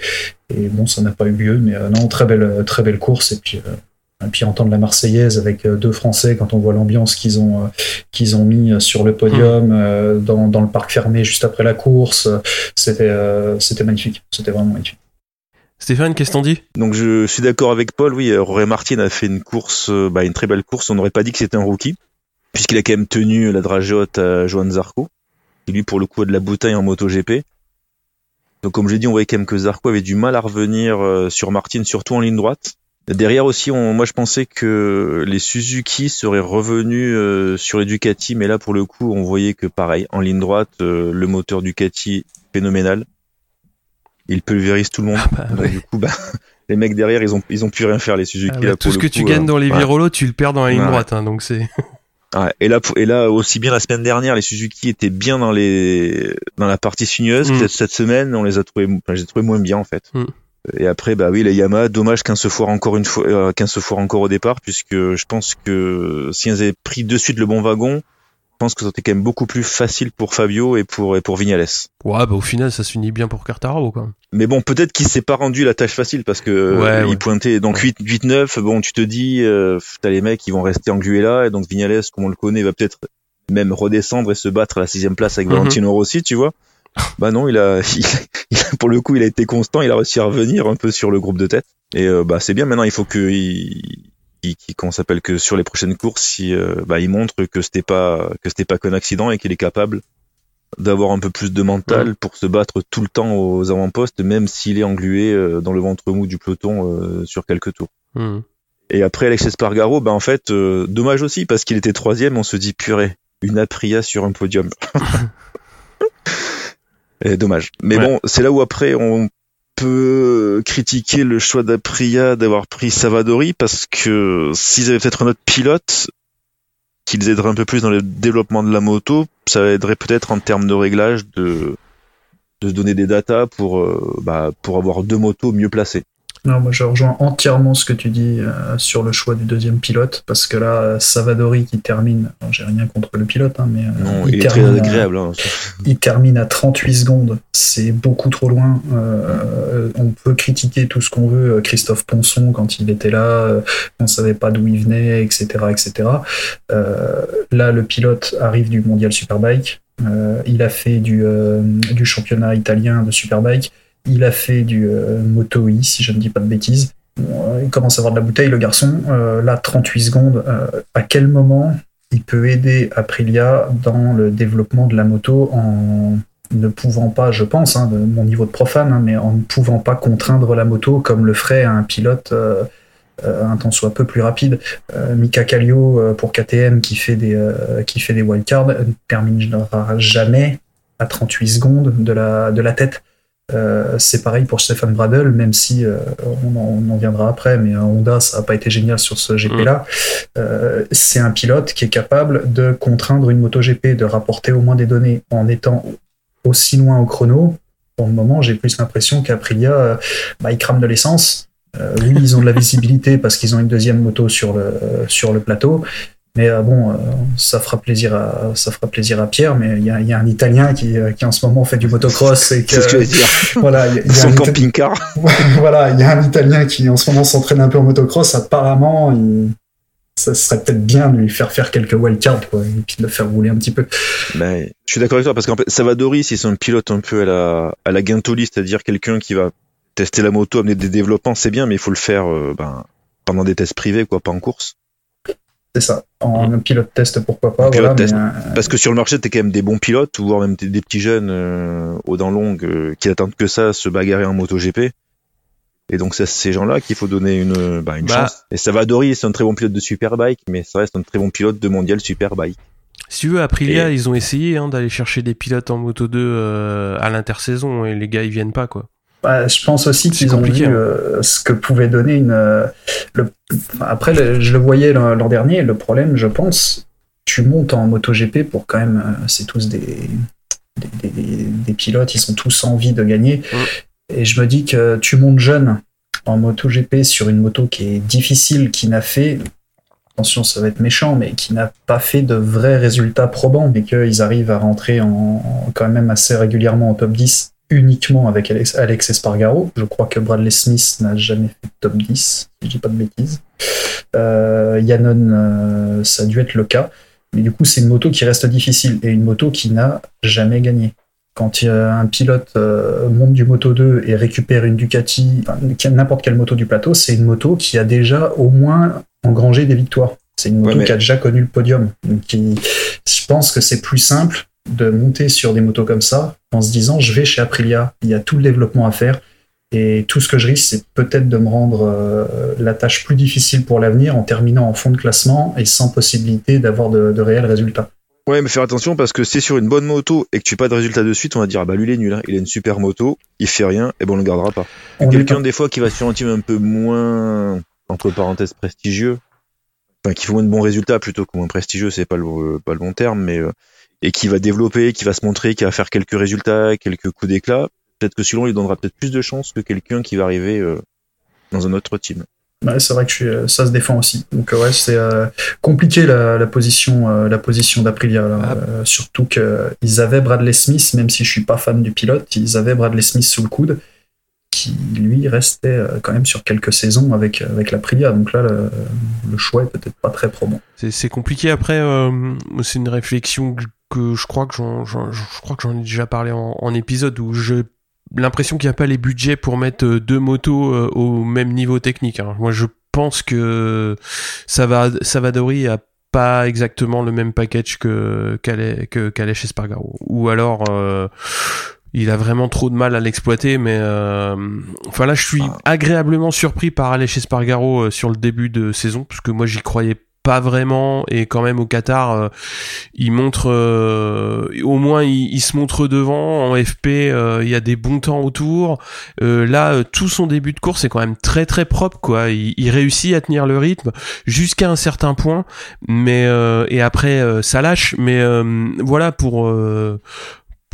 Et bon, ça n'a pas eu lieu, mais euh, non, très belle, très belle course. Et puis, euh, et puis entendre la Marseillaise avec euh, deux Français quand on voit l'ambiance qu'ils ont, euh, qu'ils ont mis sur le podium euh, dans, dans le parc fermé juste après la course, c'était, euh, c'était magnifique. C'était vraiment magnifique. Stéphane, qu'est-ce qu'on dit Donc je suis d'accord avec Paul, oui, euh, Rory Martin a fait une course, euh, bah, une très belle course, on n'aurait pas dit que c'était un rookie, puisqu'il a quand même tenu la dragée haute à Johan Zarco, qui lui pour le coup a de la bouteille en MotoGP. Donc comme j'ai dit, on voyait quand même que Zarco avait du mal à revenir euh, sur Martin, surtout en ligne droite. Derrière aussi, moi je pensais que les Suzuki seraient revenus sur les Ducati, mais là pour le coup, on voyait que pareil, en ligne droite, le moteur Ducati phénoménal. Il pulvérise tout le monde. bah, Donc, ouais. du coup, bah, les mecs derrière, ils ont ils ont pu rien faire les Suzuki Ah bah, là Tout ce que coup, tu gagnes euh, dans les ouais. virolos, tu le perds dans la ligne Ouais. droite, hein, donc c'est. Et là, et là aussi bien la semaine dernière, les Suzuki étaient bien dans les dans la partie sinueuse. Mm. Cette semaine, on les a trouvés, enfin, je les ai trouvés moins bien en fait. Mm. Et après, bah oui, les Yamaha, dommage qu'un se foire encore une fois, euh, qu'un se foire encore au départ, puisque je pense que si ils avaient pris de suite le bon wagon, pense que été quand même beaucoup plus facile pour Fabio et pour et pour Vignales. Ouais, bah au final, ça se finit bien pour Quartararo, quoi. Mais bon, peut-être qu'il s'est pas rendu la tâche facile parce que Ouais, euh, ouais. il pointait donc 8 8 9, bon, tu te dis euh, t'as les mecs qui vont rester englués là et donc Vignales comme on le connaît va peut-être même redescendre et se battre à la sixième place avec Mhm. Valentino Rossi, tu vois. Bah non, il a, il, il- pour le coup, il a été constant, il a réussi à revenir un peu sur le groupe de tête. Et euh, bah c'est bien. Maintenant, il faut que il, qu'on s'appelle que sur les prochaines courses, il, euh, bah, il montre que c'était pas que c'était pas qu'un accident et qu'il est capable d'avoir un peu plus de mental pour se battre tout le temps aux avant-postes, même s'il est englué euh, dans le ventre mou du peloton euh, sur quelques tours. Hmm. Et après Alex Espargaro, bah en fait, euh, dommage aussi parce qu'il était troisième, on se dit purée, une Aprilia sur un podium. Et dommage. Mais Ouais. bon, c'est là où après on peut critiquer le choix d'Aprilia d'avoir pris Savadori parce que s'ils avaient peut-être un autre pilote qui les aiderait un peu plus dans le développement de la moto, ça aiderait peut-être en termes de réglage de de se donner des datas pour euh, bah, pour avoir deux motos mieux placées. Non, moi je rejoins entièrement ce que tu dis euh, sur le choix du deuxième pilote, parce que là, euh, Savadori qui termine, j'ai rien contre le pilote, hein, mais euh, Non, il, il, est très termine à. Hein. il termine à 38 secondes, c'est beaucoup trop loin. Euh, on peut critiquer tout ce qu'on veut, Christophe Ponson quand il était là, euh, on savait pas d'où il venait, etc. etc. Euh, là, le pilote arrive du Mondial Superbike, euh, il a fait du, euh, du championnat italien de Superbike, il a fait du euh, Moto E, si je ne dis pas de bêtises. Euh, il commence à avoir de la bouteille, le garçon. Euh, là, 38 secondes. à quel moment il peut aider Aprilia dans le développement de la moto en ne pouvant pas, je pense, hein, mon niveau de profane, hein, mais en ne pouvant pas contraindre la moto comme le ferait un pilote un tant soit peu plus rapide. Mika Kallio pour KTM qui fait des, wildcards ne terminera jamais à 38 secondes de la tête. Euh, c'est pareil pour Stefan Bradl, même si euh, on, en, viendra après, mais euh, Honda, ça n'a pas été génial sur ce GP-là. C'est un pilote qui est capable de contraindre une MotoGP, de rapporter au moins des données en étant aussi loin au chrono. Pour le moment, j'ai plus l'impression qu'Aprilia, bah, ils crament de l'essence. Oui, ils ont de la visibilité parce qu'ils ont une deuxième moto sur le plateau. Mais euh, bon, euh, ça fera plaisir à ça fera plaisir à Pierre. Mais il y a, il y a un Italien qui, euh, qui en ce moment fait du motocross et que ce que je dire. voilà, il y a- y a Son camping-car. voilà, il y a un Italien qui en ce moment s'entraîne un peu en motocross. Apparemment, il- ça serait peut-être bien de lui faire faire quelques wildcards quoi, et puis de le faire rouler un petit peu. Mais je suis d'accord avec toi parce qu'en fait, Savadori, si c'est un pilote un peu à la, à la Guintoli, c'est-à-dire quelqu'un qui va tester la moto, amener des développements, c'est bien, mais il faut le faire euh, ben, pendant des tests privés, quoi, pas en course. C'est ça. En un pilote test, pourquoi pas. Un pilote voilà, test. mais, euh, Parce que sur le marché, t'es quand même des bons pilotes, ou voire même des, des petits jeunes euh, aux dents longues euh, qui attendent que ça, se bagarrer en moto GP. Et donc c'est à ces gens-là qu'il faut donner une, bah, une Bah. chance. Et Savadori, c'est un très bon pilote de Superbike, mais ça reste un très bon pilote de mondial Superbike. Si tu veux, Aprilia, Et- ils ont essayé hein, d'aller chercher des pilotes en Moto 2 euh, à l'intersaison et les gars ils viennent pas quoi. Bah, je pense aussi qu'ils ont vu hein. euh, ce que pouvait donner une. euh, le- après, le- je le voyais l'an dernier. Le problème, je pense, tu montes en MotoGP pour quand même. euh, c'est tous des, des, des- des pilotes, ils sont tous envie de gagner. Et je me dis que tu montes jeune en MotoGP sur une moto qui est difficile, qui n'a fait attention, ça va être méchant, mais qui n'a pas fait de vrais résultats probants, mais qu'ils arrivent à rentrer en, quand même assez régulièrement en top 10 uniquement avec Alex, Alex Espargaro. Je crois que Bradley Smith n'a jamais fait top 10, si je dis pas de bêtises. Euh, Yannon, euh, ça a dû être le cas. Mais du coup, c'est une moto qui reste difficile et une moto qui n'a jamais gagné. Quand un pilote euh, monte du Moto 2 et récupère une Ducati, n'importe quelle moto du plateau, c'est une moto qui a déjà au moins engrangé des victoires. C'est une moto qui a déjà connu le podium. Donc, je pense que c'est plus simple de monter sur des motos comme ça en se disant je vais chez Aprilia, il y a tout le développement à faire et tout ce que je risque c'est peut-être de me rendre euh, la tâche plus difficile pour l'avenir en terminant en fond de classement et sans possibilité d'avoir de, réels résultats. Ouais, mais faire attention parce que c'est sur une bonne moto et que tu n'as pas de résultat de suite, on va dire ah bah lui il est nul, hein. il a une super moto, il fait rien et bon on le gardera pas. Quelqu'un des fois qui va sur un team un peu moins entre parenthèses prestigieux, enfin qui fait moins de bons résultats plutôt que moins prestigieux, c'est pas le pas le bon terme, mais euh, et qui va développer, qui va se montrer, qui va faire quelques résultats, quelques coups d'éclat, peut-être que celui-là, il donnera peut-être plus de chance que quelqu'un qui va arriver euh, dans un autre team. Ouais, c'est vrai que je suis, euh, ça se défend aussi. Donc ouais, c'est euh, compliqué la, position, la position d'Aprilia. Ah. surtout qu'ils avaient Bradley Smith, même si je suis pas fan du pilote, ils avaient Bradley Smith sous le coude, qui lui restait quand même sur quelques saisons avec avec l'Aprilia. Donc là, le, choix est peut-être pas très probant. C'est compliqué. Après, c'est une réflexion que je crois que j'en, je crois que j'en ai déjà parlé en, épisode où j'ai l'impression qu'il n'y a pas les budgets pour mettre euh, deux motos euh, au même niveau technique. Hein. Moi, je pense que ça va, Savadori a pas exactement le même package que qu'allait que chez Spargaro. Ou alors. Euh, il a vraiment trop de mal à l'exploiter, mais enfin là, je suis ah. agréablement surpris par aller chez Spargaro sur le début de saison, parce que moi j'y croyais pas vraiment et quand même au Qatar euh, il montre euh, au moins il, se montre devant en FP euh, il y a des bons temps autour. Là tout son début de course est quand même très très propre quoi. Il, il réussit à tenir le rythme jusqu'à un certain point mais et après ça lâche. Mais voilà pour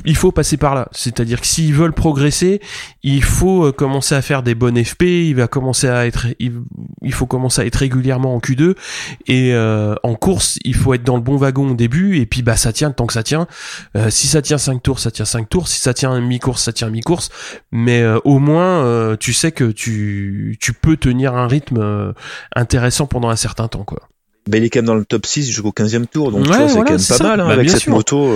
il faut passer par là. C'est-à-dire que s'ils veulent progresser, il faut euh, commencer à faire des bonnes FP, il va commencer à être, il, faut commencer à être régulièrement en Q2 et euh, en course, il faut être dans le bon wagon au début et puis bah ça tient tant que ça tient. Euh, si ça tient 5 tours, ça tient 5 tours. Si ça tient mi-course, ça tient mi-course. Mais au moins, tu sais que tu, tu peux tenir un rythme intéressant pendant un certain temps, quoi. Bah, il est quand même dans le top 6 jusqu'au 15e tour, donc c'est quand même pas mal hein, bah, avec cette moto.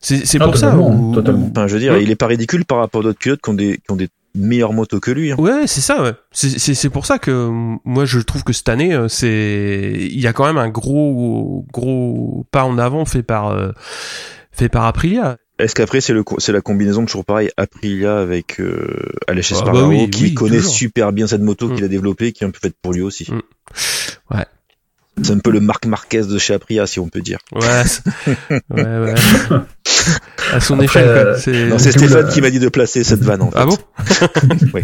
C'est ah, pour ça. Enfin, je veux dire, il est pas ridicule par rapport à d'autres pilotes qui ont des, qui ont des meilleures motos que lui. Hein. Ouais, c'est ça. Ouais. C'est pour ça que moi je trouve que cette année, euh, c'est il y a quand même un gros gros pas en avant fait par euh, fait par Aprilia. Est-ce qu'après c'est le c'est la combinaison toujours pareil Aprilia avec euh, Aleix ah, bah qui connaît super bien cette moto qu'il a mm. développée qui est un peu faite pour lui aussi. Mm. Ouais. C'est un peu le Marc Marquez de chez Aprilia, si on peut dire. Ouais, ouais, ouais. À son échelle, euh, C'est Stéphane qui m'a dit de placer cette vanne, en fait. Ah bon Oui.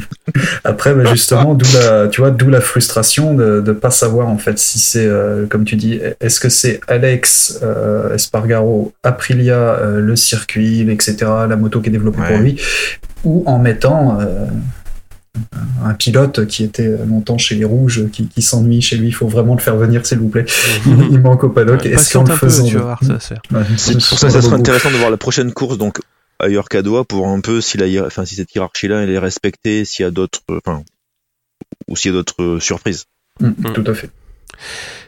Après, bah, justement, d'où la, tu vois, d'où la frustration de ne pas savoir, en fait, si c'est, euh, comme tu dis, est-ce que c'est Alex euh, Espargaro, Aprilia, le circuit, etc., la moto qui est développée pour lui, ou en mettant un pilote qui était longtemps chez les Rouges, qui, s'ennuie chez lui, il faut vraiment le faire venir, s'il vous plaît. il, manque au paddock. Est-ce qu'en le faisant. C'est pour ça que ça serait intéressant de voir la prochaine course, donc ailleurs qu'à Doha, pour un peu si, la, enfin, si cette hiérarchie-là elle est respectée, s'il y a d'autres, enfin, ou s'il y a d'autres surprises. Mm, mm. tout à fait.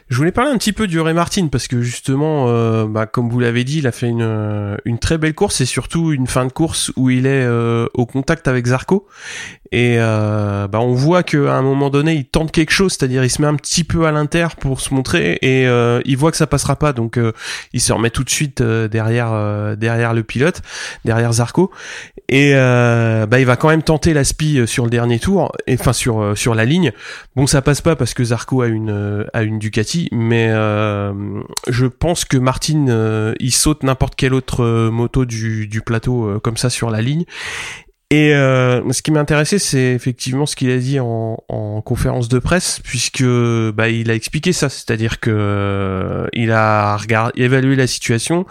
Je voulais parler un petit peu du Ray Martin parce que justement, euh, bah, comme vous l'avez dit, il a fait une, une très belle course et surtout une fin de course où il est euh, au contact avec Zarco et euh, bah, on voit qu'à un moment donné, il tente quelque chose, c'est-à-dire il se met un petit peu à l'inter pour se montrer et il voit que ça passera pas, donc il se remet tout de suite derrière derrière le pilote, derrière Zarco et bah, il va quand même tenter la spi sur le dernier tour, enfin sur sur la ligne. Bon, ça passe pas parce que Zarco a une a une Ducati mais euh, je pense que Martin euh, il saute n'importe quelle autre euh, moto du, plateau comme ça sur la ligne. Et ce qui m'intéressait, c'est effectivement ce qu'il a dit en, en, conférence de presse, puisque bah, il a expliqué ça, c'est-à-dire que il a évalué la situation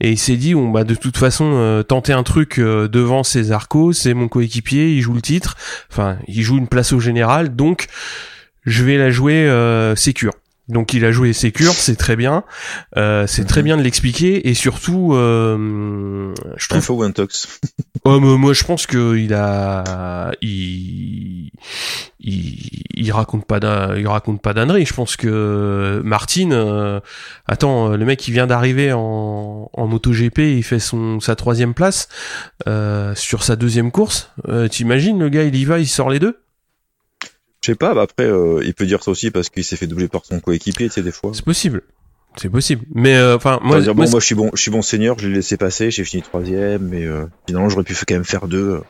et il s'est dit, bon, bah, de toute façon, tenter un truc devant ses arcos, c'est mon coéquipier, il joue le titre, enfin, il joue une place au général, donc je vais la jouer sécure. Donc il a joué ses cures, c'est très bien, euh, c'est très Mhm. bien de l'expliquer et surtout, euh, je trouve Info ou Intox Oh, mais moi, je pense que il a, il, il, il raconte pas d'un, il raconte pas d'ânerie. Je pense que Martin, euh, attends, le mec il vient d'arriver en, en MotoGP, il fait son sa troisième place euh, sur sa deuxième course. Euh, T'imagines le gars, il y va, il sort les deux? Je sais pas, bah après, euh, il peut dire ça aussi parce qu'il s'est fait doubler par son coéquipier, tu sais, des fois. C'est possible, c'est possible. Mais euh, enfin, Moi, moi, dire, moi, bon, moi, je suis bon, je suis bon senior, je l'ai laissé passer, j'ai fini troisième, mais euh, finalement, j'aurais pu quand même faire deux.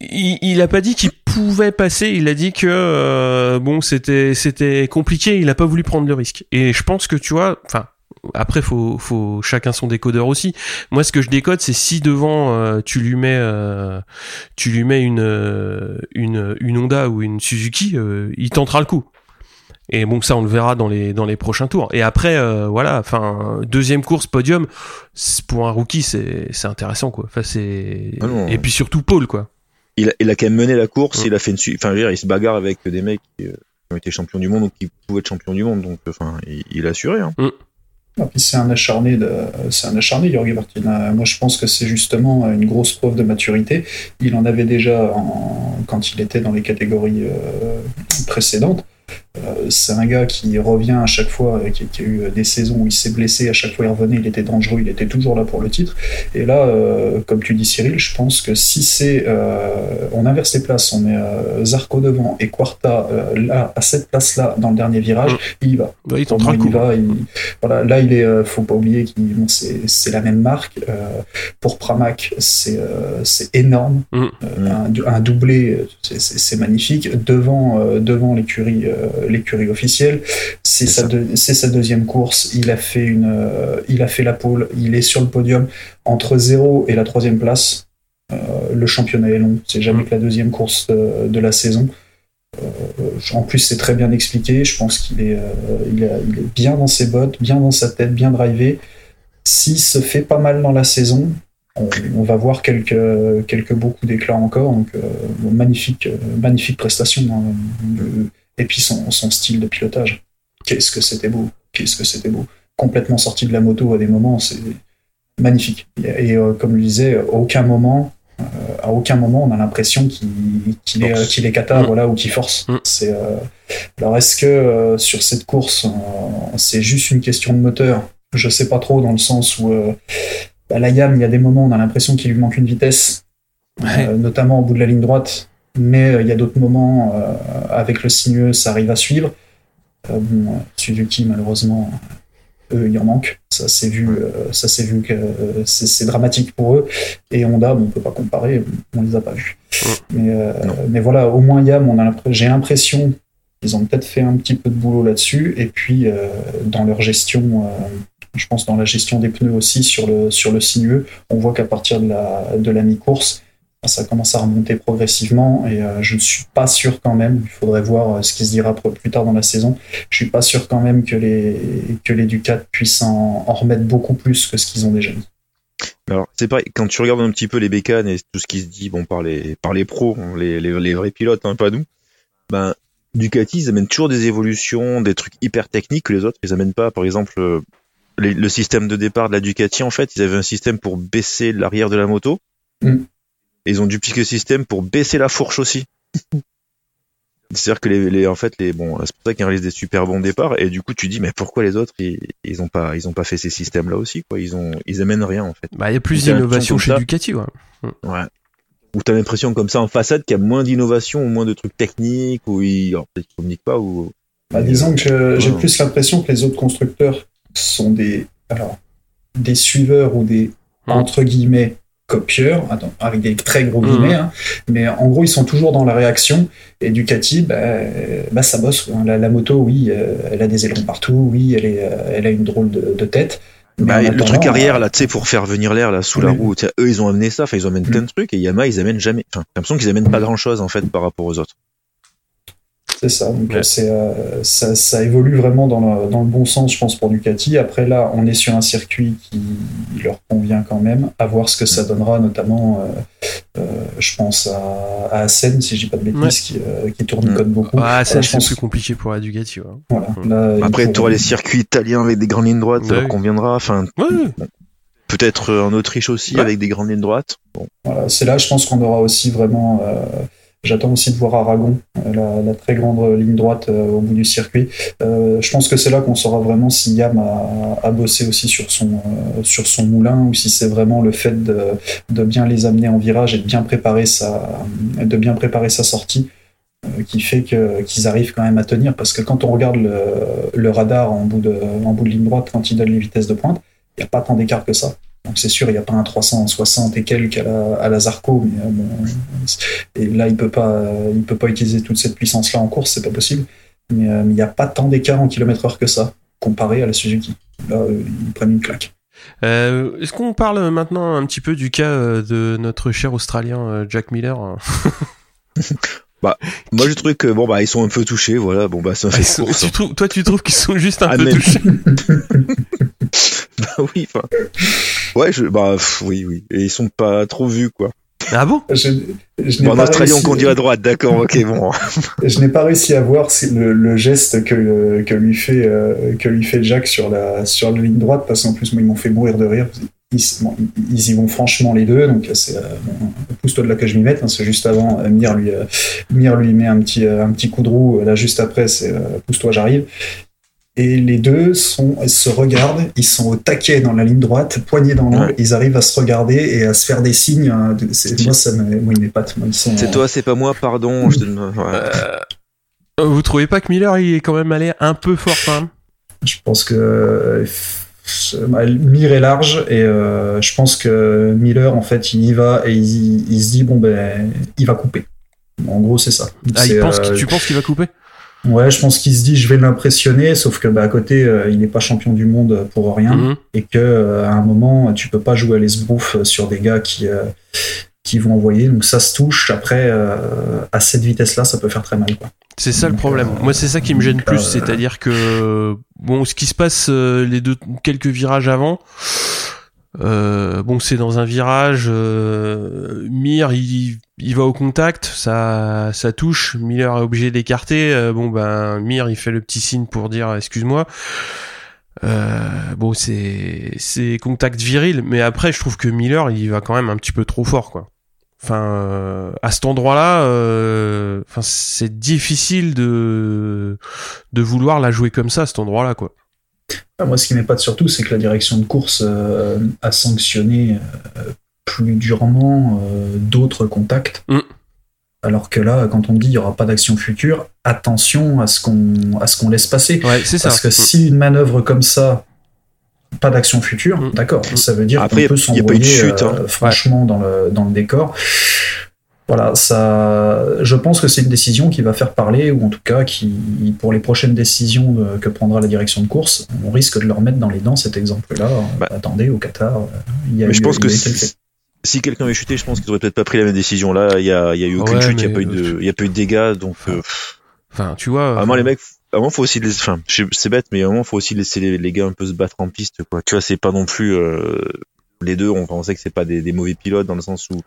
il, il a pas dit qu'il pouvait passer, il a dit que euh, bon c'était c'était compliqué, il a pas voulu prendre le risque. Et je pense que tu vois, enfin après faut faut chacun son décodeur aussi. Moi ce que je décode c'est si devant euh, tu lui mets euh, tu lui mets une euh, une une Honda ou une Suzuki, il tentera le coup. Et bon ça on le verra dans les dans les prochains tours. Et après euh, voilà, enfin deuxième course podium pour un rookie c'est c'est intéressant quoi. Enfin c'est Ah et puis surtout Paul quoi. Il a, il a quand même mené la course, Mm. il a fait une, enfin, je veux dire, il se bagarre avec des mecs qui, euh, qui ont été champions du monde ou qui pouvaient être champions du monde, donc, enfin, il, il a assuré, hein. Ah, c'est un acharné, de, c'est un acharné, Jorge Martin. Euh, Moi, je pense que c'est justement une grosse preuve de maturité. Il en avait déjà quand il était dans les catégories euh, précédentes. Euh, c'est un gars qui revient à chaque fois, qui, qui a eu des saisons où il s'est blessé, à chaque fois il revenait, il était dangereux, il était toujours là pour le titre. Et là, euh, comme tu dis Cyril, je pense que si c'est, euh, on inverse les places, on met euh, Zarco devant et Quarta là à cette place-là dans le dernier virage, Mm. il y va. Ouais, il le il y va, il- voilà, là, il est, faut pas oublier qu'il, bon, c'est, la même marque. pour Pramac, c'est, énorme. Mm. Un, un doublé, c'est, magnifique. Devant, devant l'écurie, l'écurie officielle, c'est sa, deuxième course. Il a fait une, euh, il a fait la pole. Il est sur le podium entre 0 et la troisième place. Euh, le championnat est long. C'est jamais Mm. que la deuxième course de, de la saison. Euh, en plus, c'est très bien expliqué. Je pense qu'il est, euh, il a- il est bien dans ses bottes, bien dans sa tête, bien drivé. S'il se fait pas mal dans la saison, on, on va voir quelques, quelques beaux coups d'éclat encore. Donc, euh, magnifique, euh, magnifique prestation. hein. Et puis son, son style de pilotage. Qu'est-ce que c'était beau Qu'est-ce que c'était beau Complètement sorti de la moto à des moments, c'est magnifique. Et, et, euh, comme je disais, à aucun moment, euh, à aucun moment, on a l'impression qu'il est, qu'il est cata, Mm. voilà, ou qu'il force. Mm. C'est euh, alors est-ce que sur cette course, c'est juste une question de moteur? Je sais pas trop dans le sens où bah, la Yam, il y a des moments on a l'impression qu'il lui manque une vitesse, Ouais. notamment au bout de la ligne droite. Mais euh, il y a d'autres moments euh, avec le sinueux, ça arrive à suivre. Euh, bon, Suzuki, malheureusement, eux, il en manque. Ça s'est vu, euh, ça s'est vu que c'est dramatique pour eux. Et Honda, bon, on peut pas comparer, on les a pas vus. Mais, euh, mais voilà, au moins Yam, j'ai l'impression qu'ils ont peut-être fait un petit peu de boulot là-dessus. Et puis euh, dans leur gestion, euh, je pense dans la gestion des pneus aussi sur le sur le sinueux, on voit qu'à partir de la de la mi-course, ça commence à remonter progressivement et euh, je ne suis pas sûr quand même, il faudrait voir euh, ce qui se dira plus tard dans la saison, je suis pas sûr quand même que les, que les Ducats puissent en, en remettre beaucoup plus que ce qu'ils ont déjà mis. Alors, c'est pareil, quand tu regardes un petit peu les bécanes et tout ce qui se dit, bon, par les, par les pros, hein, les, les, les vrais pilotes, hein, pas nous, ben, Ducati, ils amènent toujours des évolutions, des trucs hyper techniques que les autres, ils amènent pas. Par exemple, euh, les- le système de départ de la Ducati, en fait, ils avaient un système pour baisser l'arrière de la moto. Mm. Et ils ont dupliqué le système pour baisser la fourche aussi. C'est-à-dire que les, les, en fait, les, bon, c'est pour ça qu'ils réalisent des super bons départs. Et du coup, tu dis, mais pourquoi les autres, ils, ils ont pas, ils ont pas fait ces systèmes-là aussi, quoi? Ils ont, ils amènent rien, en fait. Bah, il y a plus d'innovation chez. Ducati, ouais. Ouais. Ou t'as l'impression comme ça en façade qu'il y a moins d'innovation ou moins de trucs techniques ou ils, alors peut-être qu'ils communiquent pas ou. Bah, disons que j'ai ouais. plus l'impression que les autres constructeurs sont des, alors, des suiveurs ou des, Mm. entre guillemets, copieurs, avec des très gros Mm. guillemets, hein, mais en gros, ils sont toujours dans la réaction. Et Ducati, bah, bah, ça bosse. quoi. La, la moto, oui, euh, elle a des ailerons partout, oui, elle, est, euh, elle a une drôle de, de tête. Bah, le truc arrière euh, là, tu sais, pour faire venir l'air là sous la Oui. roue, eux ils ont amené ça, enfin ils ont amené plein Mm. de trucs et Yamaha ils amènent jamais. Enfin, j'ai l'impression qu'ils amènent pas grand chose en fait par rapport aux autres. C'est ça, donc Ouais. c'est, euh, ça, ça évolue vraiment dans le, dans le bon sens, je pense, pour Ducati. Après, là, on est sur un circuit qui leur convient quand même, à voir ce que ça donnera, notamment, euh, euh, je pense à, à Assen, si je dis pas de bêtises, Ouais. qui, euh, qui tourne Mm. code beaucoup. Ah, Voilà, je c'est pense- plus compliqué pour la Ducati. Ouais. Voilà, Mm. là, Après, tu auras les circuits italiens avec des grandes lignes droites, ça leur conviendra. Enfin, Ouais, peut-être en Autriche aussi Ouais. avec des grandes lignes droites. Bon. Voilà, c'est là, je pense qu'on aura aussi vraiment. J'attends aussi de voir Aragon, euh, la, la très grande ligne droite euh, au bout du circuit. Euh, je pense que c'est là qu'on saura vraiment si Yam a, a bossé aussi sur son, sur son moulin ou si c'est vraiment le fait de, de bien les amener en virage et de bien préparer sa, de bien préparer sa sortie qui fait qu'ils arrivent quand même à tenir. Parce que quand on regarde le, le radar en bout, de, en bout de ligne droite, quand il donne les vitesses de pointe, il n'y a pas tant d'écart que ça. Donc c'est sûr, il n'y a pas un 360 et quelques à la, à la Zarco, mais euh, bon, et là il peut pas, euh, il peut pas utiliser toute cette puissance-là en course, c'est pas possible. Mais euh, il n'y a pas tant d'écart en kilomètre heure que ça, comparé à la Suzuki. Là, euh, ils prennent une claque. Euh, Est-ce qu'on parle maintenant un petit peu du cas euh, de notre cher Australien euh, Jack Miller Moi, j'ai trouvé que bon bah ils sont un peu touchés, voilà. Bon bah ça Ah, fait sont- tu trouves- Toi, tu trouves qu'ils sont juste un Ah, peu touchés Bah oui, enfin. Ouais, je, bah pff, oui, oui. Et ils sont pas trop vus quoi. Ah bon? Je, je n'ai Bon, en pas Australie, on conduit à droite, d'accord, ok, bon. Je n'ai pas réussi à voir le, le geste que, que, lui fait, euh, que lui fait Jack sur la, sur la ligne droite, parce qu'en plus, moi, ils m'ont fait mourir de rire. Ils, bon, ils y vont franchement les deux, donc c'est euh, bon, pousse-toi de là que je m'y mette. hein, c'est juste avant, euh, Mir lui, euh, Mir lui met un petit, euh, un petit coup de roue. Là, juste après, c'est euh, pousse-toi, j'arrive. Et les deux sont, se regardent, ils sont au taquet dans la ligne droite, poignés dans l'angle, Ouais. ils arrivent à se regarder et à se faire des signes. hein, de- moi, ça me, moi, ils m'épatent. sont, C'est toi, c'est pas moi, pardon. Je te... ouais. Euh, Vous trouvez pas que Miller il est quand même allé un peu fort quand même? Je pense que euh, bah, Mir est large et euh, je pense que Miller en fait il y va et il, il se dit bon ben il va couper. En gros c'est ça. Ah, il pense euh, tu penses qu'il va couper? Ouais, je pense qu'il se dit je vais l'impressionner, sauf que bah, à côté euh, il n'est pas champion du monde pour rien Mhm. et que euh, à un moment tu peux pas jouer à l'esbrouf sur des gars qui euh, qui vont envoyer donc ça se touche après euh, à cette vitesse là ça peut faire très mal quoi. C'est ça le problème. Moi, c'est ça qui me gêne plus, c'est-à-dire que bon, ce qui se passe les deux quelques virages avant, euh, bon, c'est dans un virage. Euh, Mir, il, va au contact, ça, ça touche. Miller est obligé d'écarter. Euh, bon, ben, Mir, il fait le petit signe pour dire excuse-moi. Euh, bon, c'est c'est contact viril, mais après, je trouve que Miller, il va quand même un petit peu trop fort, quoi. Enfin, euh, à cet endroit-là, euh, enfin, c'est difficile de de vouloir la jouer comme ça, à cet endroit-là, quoi. Ah, Moi, ce qui m'épate surtout, c'est que la direction de course euh, a sanctionné euh, plus durement euh, d'autres contacts. Mm. Alors que là, quand on dit il n'y aura pas d'action future, attention à ce qu'on à ce qu'on laisse passer. Ouais, c'est ça. Parce que si une manœuvre comme ça, pas d'action future, Mm. d'accord, Mm. ça veut dire qu'on peut y a pas eu de s'envoyer hein. euh, franchement dans, le, dans le décor. Voilà, ça, je pense que c'est une décision qui va faire parler, ou en tout cas qui, pour les prochaines décisions de- que prendra la direction de course, on risque de leur mettre dans les dents cet exemple-là. Bah. Attendez, au Qatar, euh, il y a Mais eu- je pense il que si, quelqu'un avait chuté, je pense qu'ils auraient peut-être pas pris la même décision. Là, il y a, il y a eu aucune Ouais, chute, il y a pas eu de, il y a pas eu de dégâts, donc. euh, Enfin, tu vois. à un moment, les mecs, à un moment, faut aussi les, enfin, c'est bête, mais à un moment, faut aussi laisser les, les gars un peu se battre en piste, quoi. Tu vois, c'est pas non plus, euh, les deux, on pensait que c'est pas des, des mauvais pilotes dans le sens où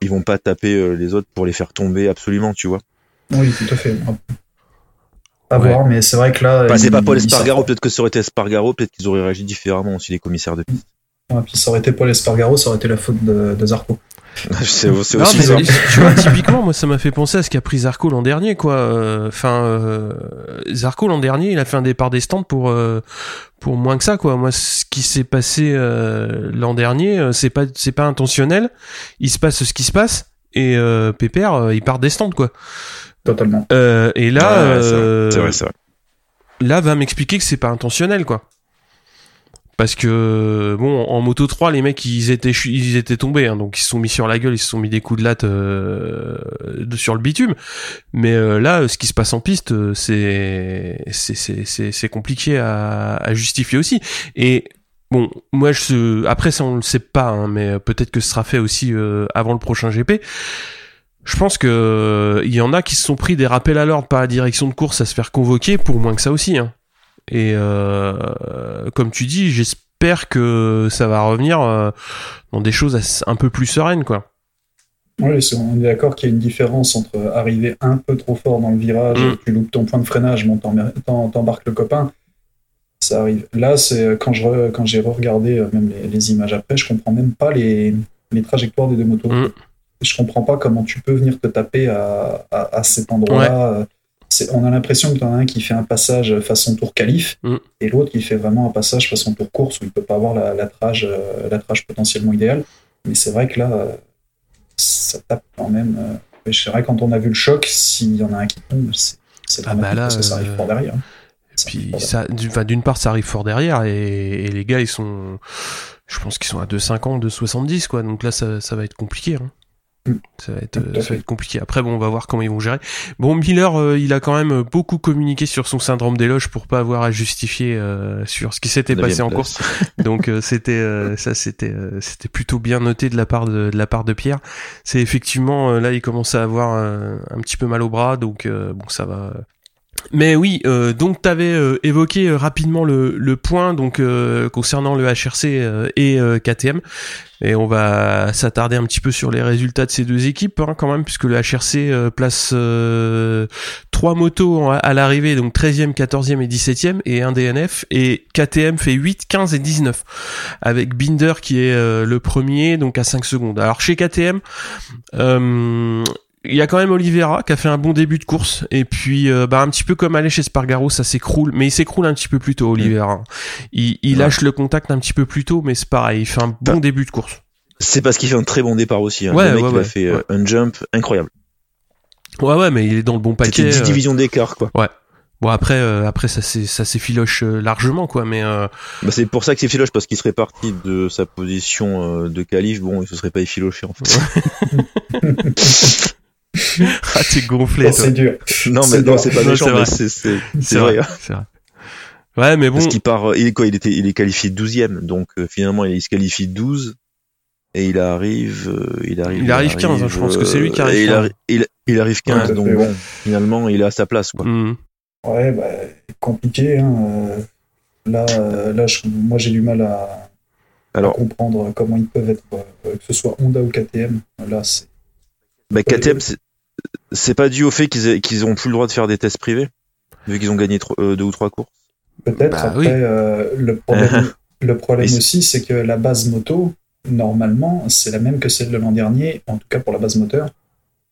ils vont pas taper euh, les autres pour les faire tomber absolument, tu vois. Oui, tout à fait. À Ouais. voir, mais c'est vrai que là. Enfin, c'est pas Paul Espargaro, peut-être que ça aurait été Espargaro, peut-être qu'ils auraient réagi différemment aussi, les commissaires de piste. Ouais, puis ça aurait été Paul Espargaro, ça aurait été la faute de, de Zarco. c'est Non, mais tu vois, typiquement, moi, ça m'a fait penser à ce qu'a pris Zarco l'an dernier, quoi. Euh, Enfin, euh, Zarco l'an dernier, il a fait un départ des stands pour euh, pour moins que ça, quoi. Moi, ce qui s'est passé euh, l'an dernier, c'est pas c'est pas intentionnel. Il se passe ce qui se passe et euh, Pépère, euh, il part des stands, quoi. Totalement. Euh, et là, Ouais, c'est vrai, euh, c'est vrai, c'est vrai. là va m'expliquer que c'est pas intentionnel quoi. Parce que bon en moto 3 les mecs ils étaient ils étaient tombés hein, donc ils se sont mis sur la gueule, ils se sont mis des coups de latte euh, sur le bitume. Mais euh, là ce qui se passe en piste euh, c'est c'est c'est compliqué à, à justifier aussi et Bon, moi, je, après ça, on le sait pas, hein, mais peut-être que ce sera fait aussi euh, avant le prochain GP. Je pense que il y en a qui se sont pris des rappels à l'ordre par la direction de course à se faire convoquer pour moins que ça aussi. Hein. Et euh, comme tu dis, j'espère que ça va revenir euh, dans des choses un peu plus sereines, quoi. Oui, on est d'accord qu'il y a une différence entre arriver un peu trop fort dans le virage, Mm. tu loupes ton point de freinage, t'em- t'embarques le copain. Ça arrive. Là, c'est quand je quand j'ai regardé même les, les images après, je comprends même pas les, les trajectoires des deux motos. Mm. Je comprends pas comment tu peux venir te taper à, à, à cet endroit-là. On a l'impression que t'en as un qui fait un passage façon tour qualif Mm. et l'autre qui fait vraiment un passage façon tour course où il peut pas avoir la, la trage, euh, la trage potentiellement idéale. Mais c'est vrai que là, euh, ça tape quand même. euh, mais c'est vrai quand on a vu le choc, s'il y en a un qui tombe, c'est Ah bah là, parce que ça arrive euh, fort derrière. Ça Puis ça, d'une part, ça arrive fort derrière et, et les gars, ils sont, je pense qu'ils sont à 2,50, 2,70 quoi. Donc là, ça, ça va être compliqué. Hein. Ça va être, euh, ça va être compliqué. Après, bon, on va voir comment ils vont gérer. Bon, Miller, euh, il a quand même beaucoup communiqué sur son syndrome d'éloge pour pas avoir à justifier euh, sur ce qui s'était passé en course. Donc euh, c'était euh, ça c'était euh, c'était plutôt bien noté de la part de, de la part de Pierre. C'est effectivement là il commence à avoir un petit peu mal au bras donc euh, bon ça va. Mais oui, euh, donc tu avais évoqué euh, rapidement le, le point donc euh, concernant le HRC euh, et euh, KTM et on va s'attarder un petit peu sur les résultats de ces deux équipes hein, quand même puisque le HRC euh, place euh, trois motos à l'arrivée donc 13e, 14e et 17e et un DNF et KTM fait 8, 15 et 19 avec Binder qui est euh, le premier donc à 5 secondes. Alors chez KTM euh, il y a quand même Oliveira qui a fait un bon début de course et puis euh, bah, un petit peu comme aller chez Spargaro ça s'écroule mais il s'écroule un petit peu plus tôt Oliveira. Il, il Ouais. lâche le contact un petit peu plus tôt mais c'est pareil il fait un bon Bah, début de course. C'est parce qu'il fait un très bon départ aussi. Hein. Ouais, le mec, ouais, il ouais, a fait euh, ouais. un jump incroyable. Ouais ouais mais il est dans le bon C'était paquet. 10 euh, divisions d'écart, quoi. Bon après euh, après ça s'est ça s'effiloche largement quoi mais euh, Bah, c'est pour ça que c'est filoche, parce qu'il serait parti de sa position de calife. Bon, il se serait pas effiloché, en fait. ah t'es gonflé Oh, c'est dur. non, mais C'est non, c'est pas méchant, c'est mais vrai. c'est, vrai. vrai, c'est vrai. Ouais mais bon Parce qu'il part, euh, il est quoi? Il était, il est qualifié 12ème. Donc, euh, finalement, il se qualifie 12. Et il arrive, euh, il arrive. Il arrive 15, hein, je pense que c'est lui qui arrive il, 15. arri- il, il arrive 15, Ouais, tout à donc fait, bon, ouais. finalement, il est à sa place, quoi. hmm. Ouais, bah, compliqué. Hein. euh, Là, là je- moi j'ai du mal à, à comprendre comment ils peuvent être, que ce soit Honda ou KTM. Là, c'est bah, KTM, c'est, c'est pas dû au fait qu'ils aient, qu'ils ont plus le droit de faire des tests privés, vu qu'ils ont gagné tro- euh, deux ou trois courses. peut-être. Bah, Après, oui. euh, le problème, le problème Et c'est- aussi, c'est que la base moto, normalement, c'est la même que celle de l'an dernier, en tout cas pour la base moteur.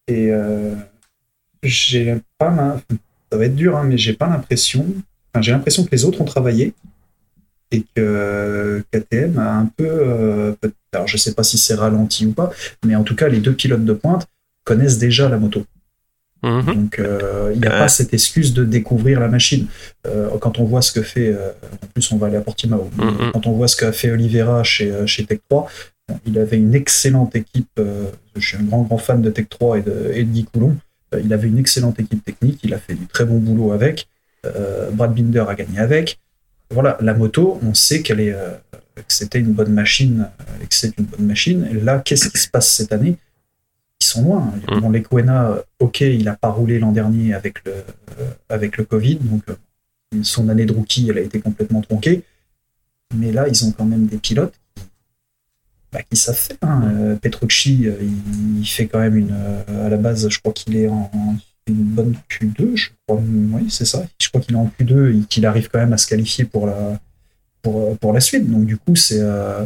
Et euh, j'ai pas ça va être dur, hein, mais j'ai pas l'impression. Enfin, j'ai l'impression que les autres ont travaillé et que KTM a un peu. euh, alors, je sais pas si c'est ralenti ou pas, mais en tout cas, les deux pilotes de pointe connaissent déjà la moto. Mhm. Donc, euh, il n'y a Ouais. pas cette excuse de découvrir la machine. Euh, quand on voit ce que fait, euh, en plus, on va aller à Portimao. Mhm. Quand on voit ce qu'a fait Oliveira chez, chez Tech 3, bon, il avait une excellente équipe. euh, je suis un grand, grand fan de Tech 3 et de, et de Guy Coulomb. Euh, il avait une excellente équipe technique. Il a fait du très bon boulot avec. Euh, Brad Binder a gagné avec. Voilà, la moto, on sait qu'elle est, euh, que c'était une bonne machine et que c'est une bonne machine. Et là, qu'est-ce qui se passe cette année? Ils sont loin. Mm. Bon, Lequena, ok, il n'a pas roulé l'an dernier avec le, euh, avec le Covid, donc euh, son année de rookie, elle a été complètement tronquée. Mais là, ils ont quand même des pilotes qui, bah, qui savent faire. hein. Euh, Petrucci, euh, il, il fait quand même une. euh, à la base, je crois qu'il est en une bonne Q2, je crois. Oui, c'est ça. Je crois qu'il est en Q2 et qu'il arrive quand même à se qualifier pour la, pour, euh, pour la suite. Donc, du coup, c'est. euh,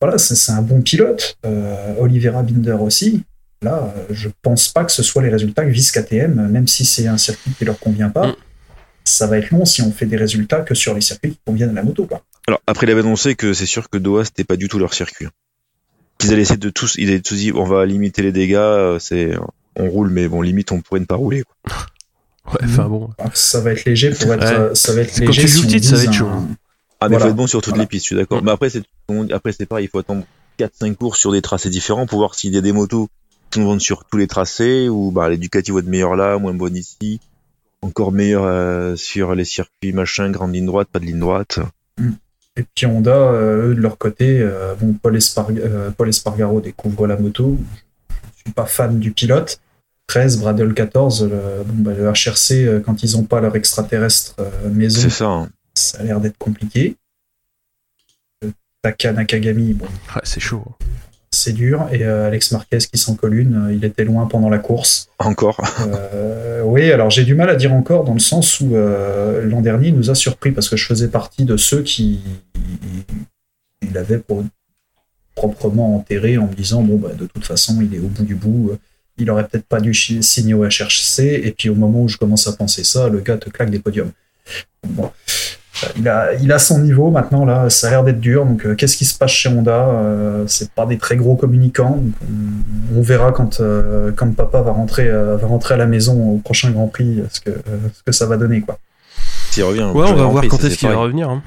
voilà, c'est c'est un bon pilote. Euh, Oliveira Binder aussi. Là, euh, je pense pas que ce soit les résultats que vise KTM, même si c'est un circuit qui leur convient pas. Mm. Ça va être long si on fait des résultats que sur les circuits qui conviennent à la moto. Quoi. Alors, après, il avait annoncé que c'est sûr que Doha, c'était pas du tout leur circuit. hein. Qu'ils allaient essayer de tous, ils avaient tous dit, on va limiter les dégâts, euh, c'est, on roule, mais bon, limite, on pourrait ne pas rouler, quoi. Ouais, enfin bon. Alors, Ça va être léger pour être. Ouais. euh, Ça va être C'est quand léger tu si titre, ça va être chaud. Ah, mais Voilà. faut être bon sur toutes Voilà. les pistes, je suis d'accord. Mm. Mais après, c'est, après, c'est pareil, il faut attendre 4-5 courses sur des tracés différents pour voir s'il y a des motos vendues sur tous les tracés, ou, bah, les Ducati vont être meilleurs là, moins bonnes ici, encore meilleurs, euh, sur les circuits, machin, grande ligne droite, pas de ligne droite. Et puis Honda, euh, eux, de leur côté, euh, bon, Paul, Espar- euh, Paul Espargaro découvre la moto. Je suis pas fan du pilote. 13, Bradle 14, le, bon, bah, le HRC, euh, quand ils ont pas leur extraterrestre euh, maison, C'est ça. hein. ça a l'air d'être compliqué. Le Taka Nakagami, bon, Ouais, c'est chaud. C'est dur. Et euh, Alex Marquez qui s'en colle une, euh, il était loin pendant la course. Encore. Euh, oui, alors j'ai du mal à dire encore dans le sens où l'an dernier il nous a surpris parce que je faisais partie de ceux qui il avait pour- proprement enterré en me disant bon bah de toute façon il est au bout du bout, il aurait peut-être pas dû signer au HRC et puis au moment où je commence à penser ça, le gars te claque des podiums. Bon. Il a, il a son niveau maintenant là, ça a l'air d'être dur. Donc euh, qu'est-ce qui se passe chez Honda Euh, C'est pas des très gros communicants. donc, on, on verra quand euh, quand papa va rentrer euh, va rentrer à la maison au prochain Grand Prix ce que euh, ce que ça va donner quoi. S'il revient. Ouais, on va voir quand est-ce qu'il va revenir. hein.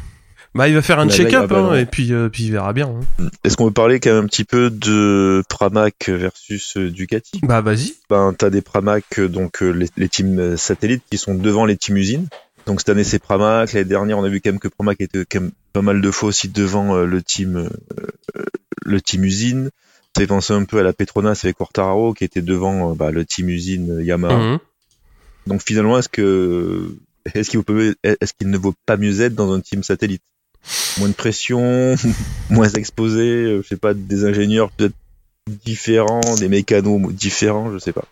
Bah, il va faire un Bah, check-up, hein, et puis, euh, puis il verra bien. hein. Est-ce qu'on veut parler quand même un petit peu de Pramac versus Ducati? Bah, vas-y. ben, t'as des Pramac, donc les, les teams satellites qui sont devant les teams usines. Donc cette année c'est Pramac, l'année dernière on a vu quand même que Pramac était quand même pas mal de fois aussi devant euh, le team euh, euh, le team usine. Ça fait penser un peu à la Petronas avec Quartararo qui était devant bah, le team usine Yamaha. Mhm. Donc finalement est-ce que est-ce qu'il peut est-ce qu'il ne vaut pas mieux être dans un team satellite? Moins de pression, moins exposé, je sais pas, des ingénieurs peut-être différents, des mécanos différents, je sais pas.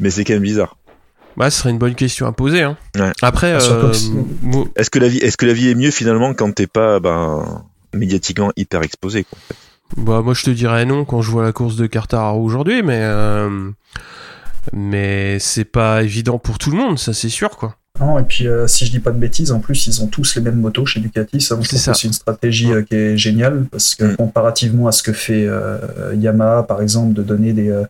Mais c'est quand même bizarre. Bah, ce serait une bonne question à poser. Hein. Ouais. Après, Ah, euh, Est-ce que la vie, est-ce que la vie est mieux finalement quand t'es pas, ben, médiatiquement hyper exposé, quoi. en fait? Bah, moi, je te dirais non quand je vois la course de Quartararo aujourd'hui, mais euh, mais c'est pas évident pour tout le monde, ça c'est sûr, quoi. Non, et puis euh, si je dis pas de bêtises, en plus ils ont tous les mêmes motos chez Ducati. Ça, C'est une stratégie euh, qui est géniale parce que Mm. comparativement à ce que fait euh, Yamaha par exemple, de donner des euh,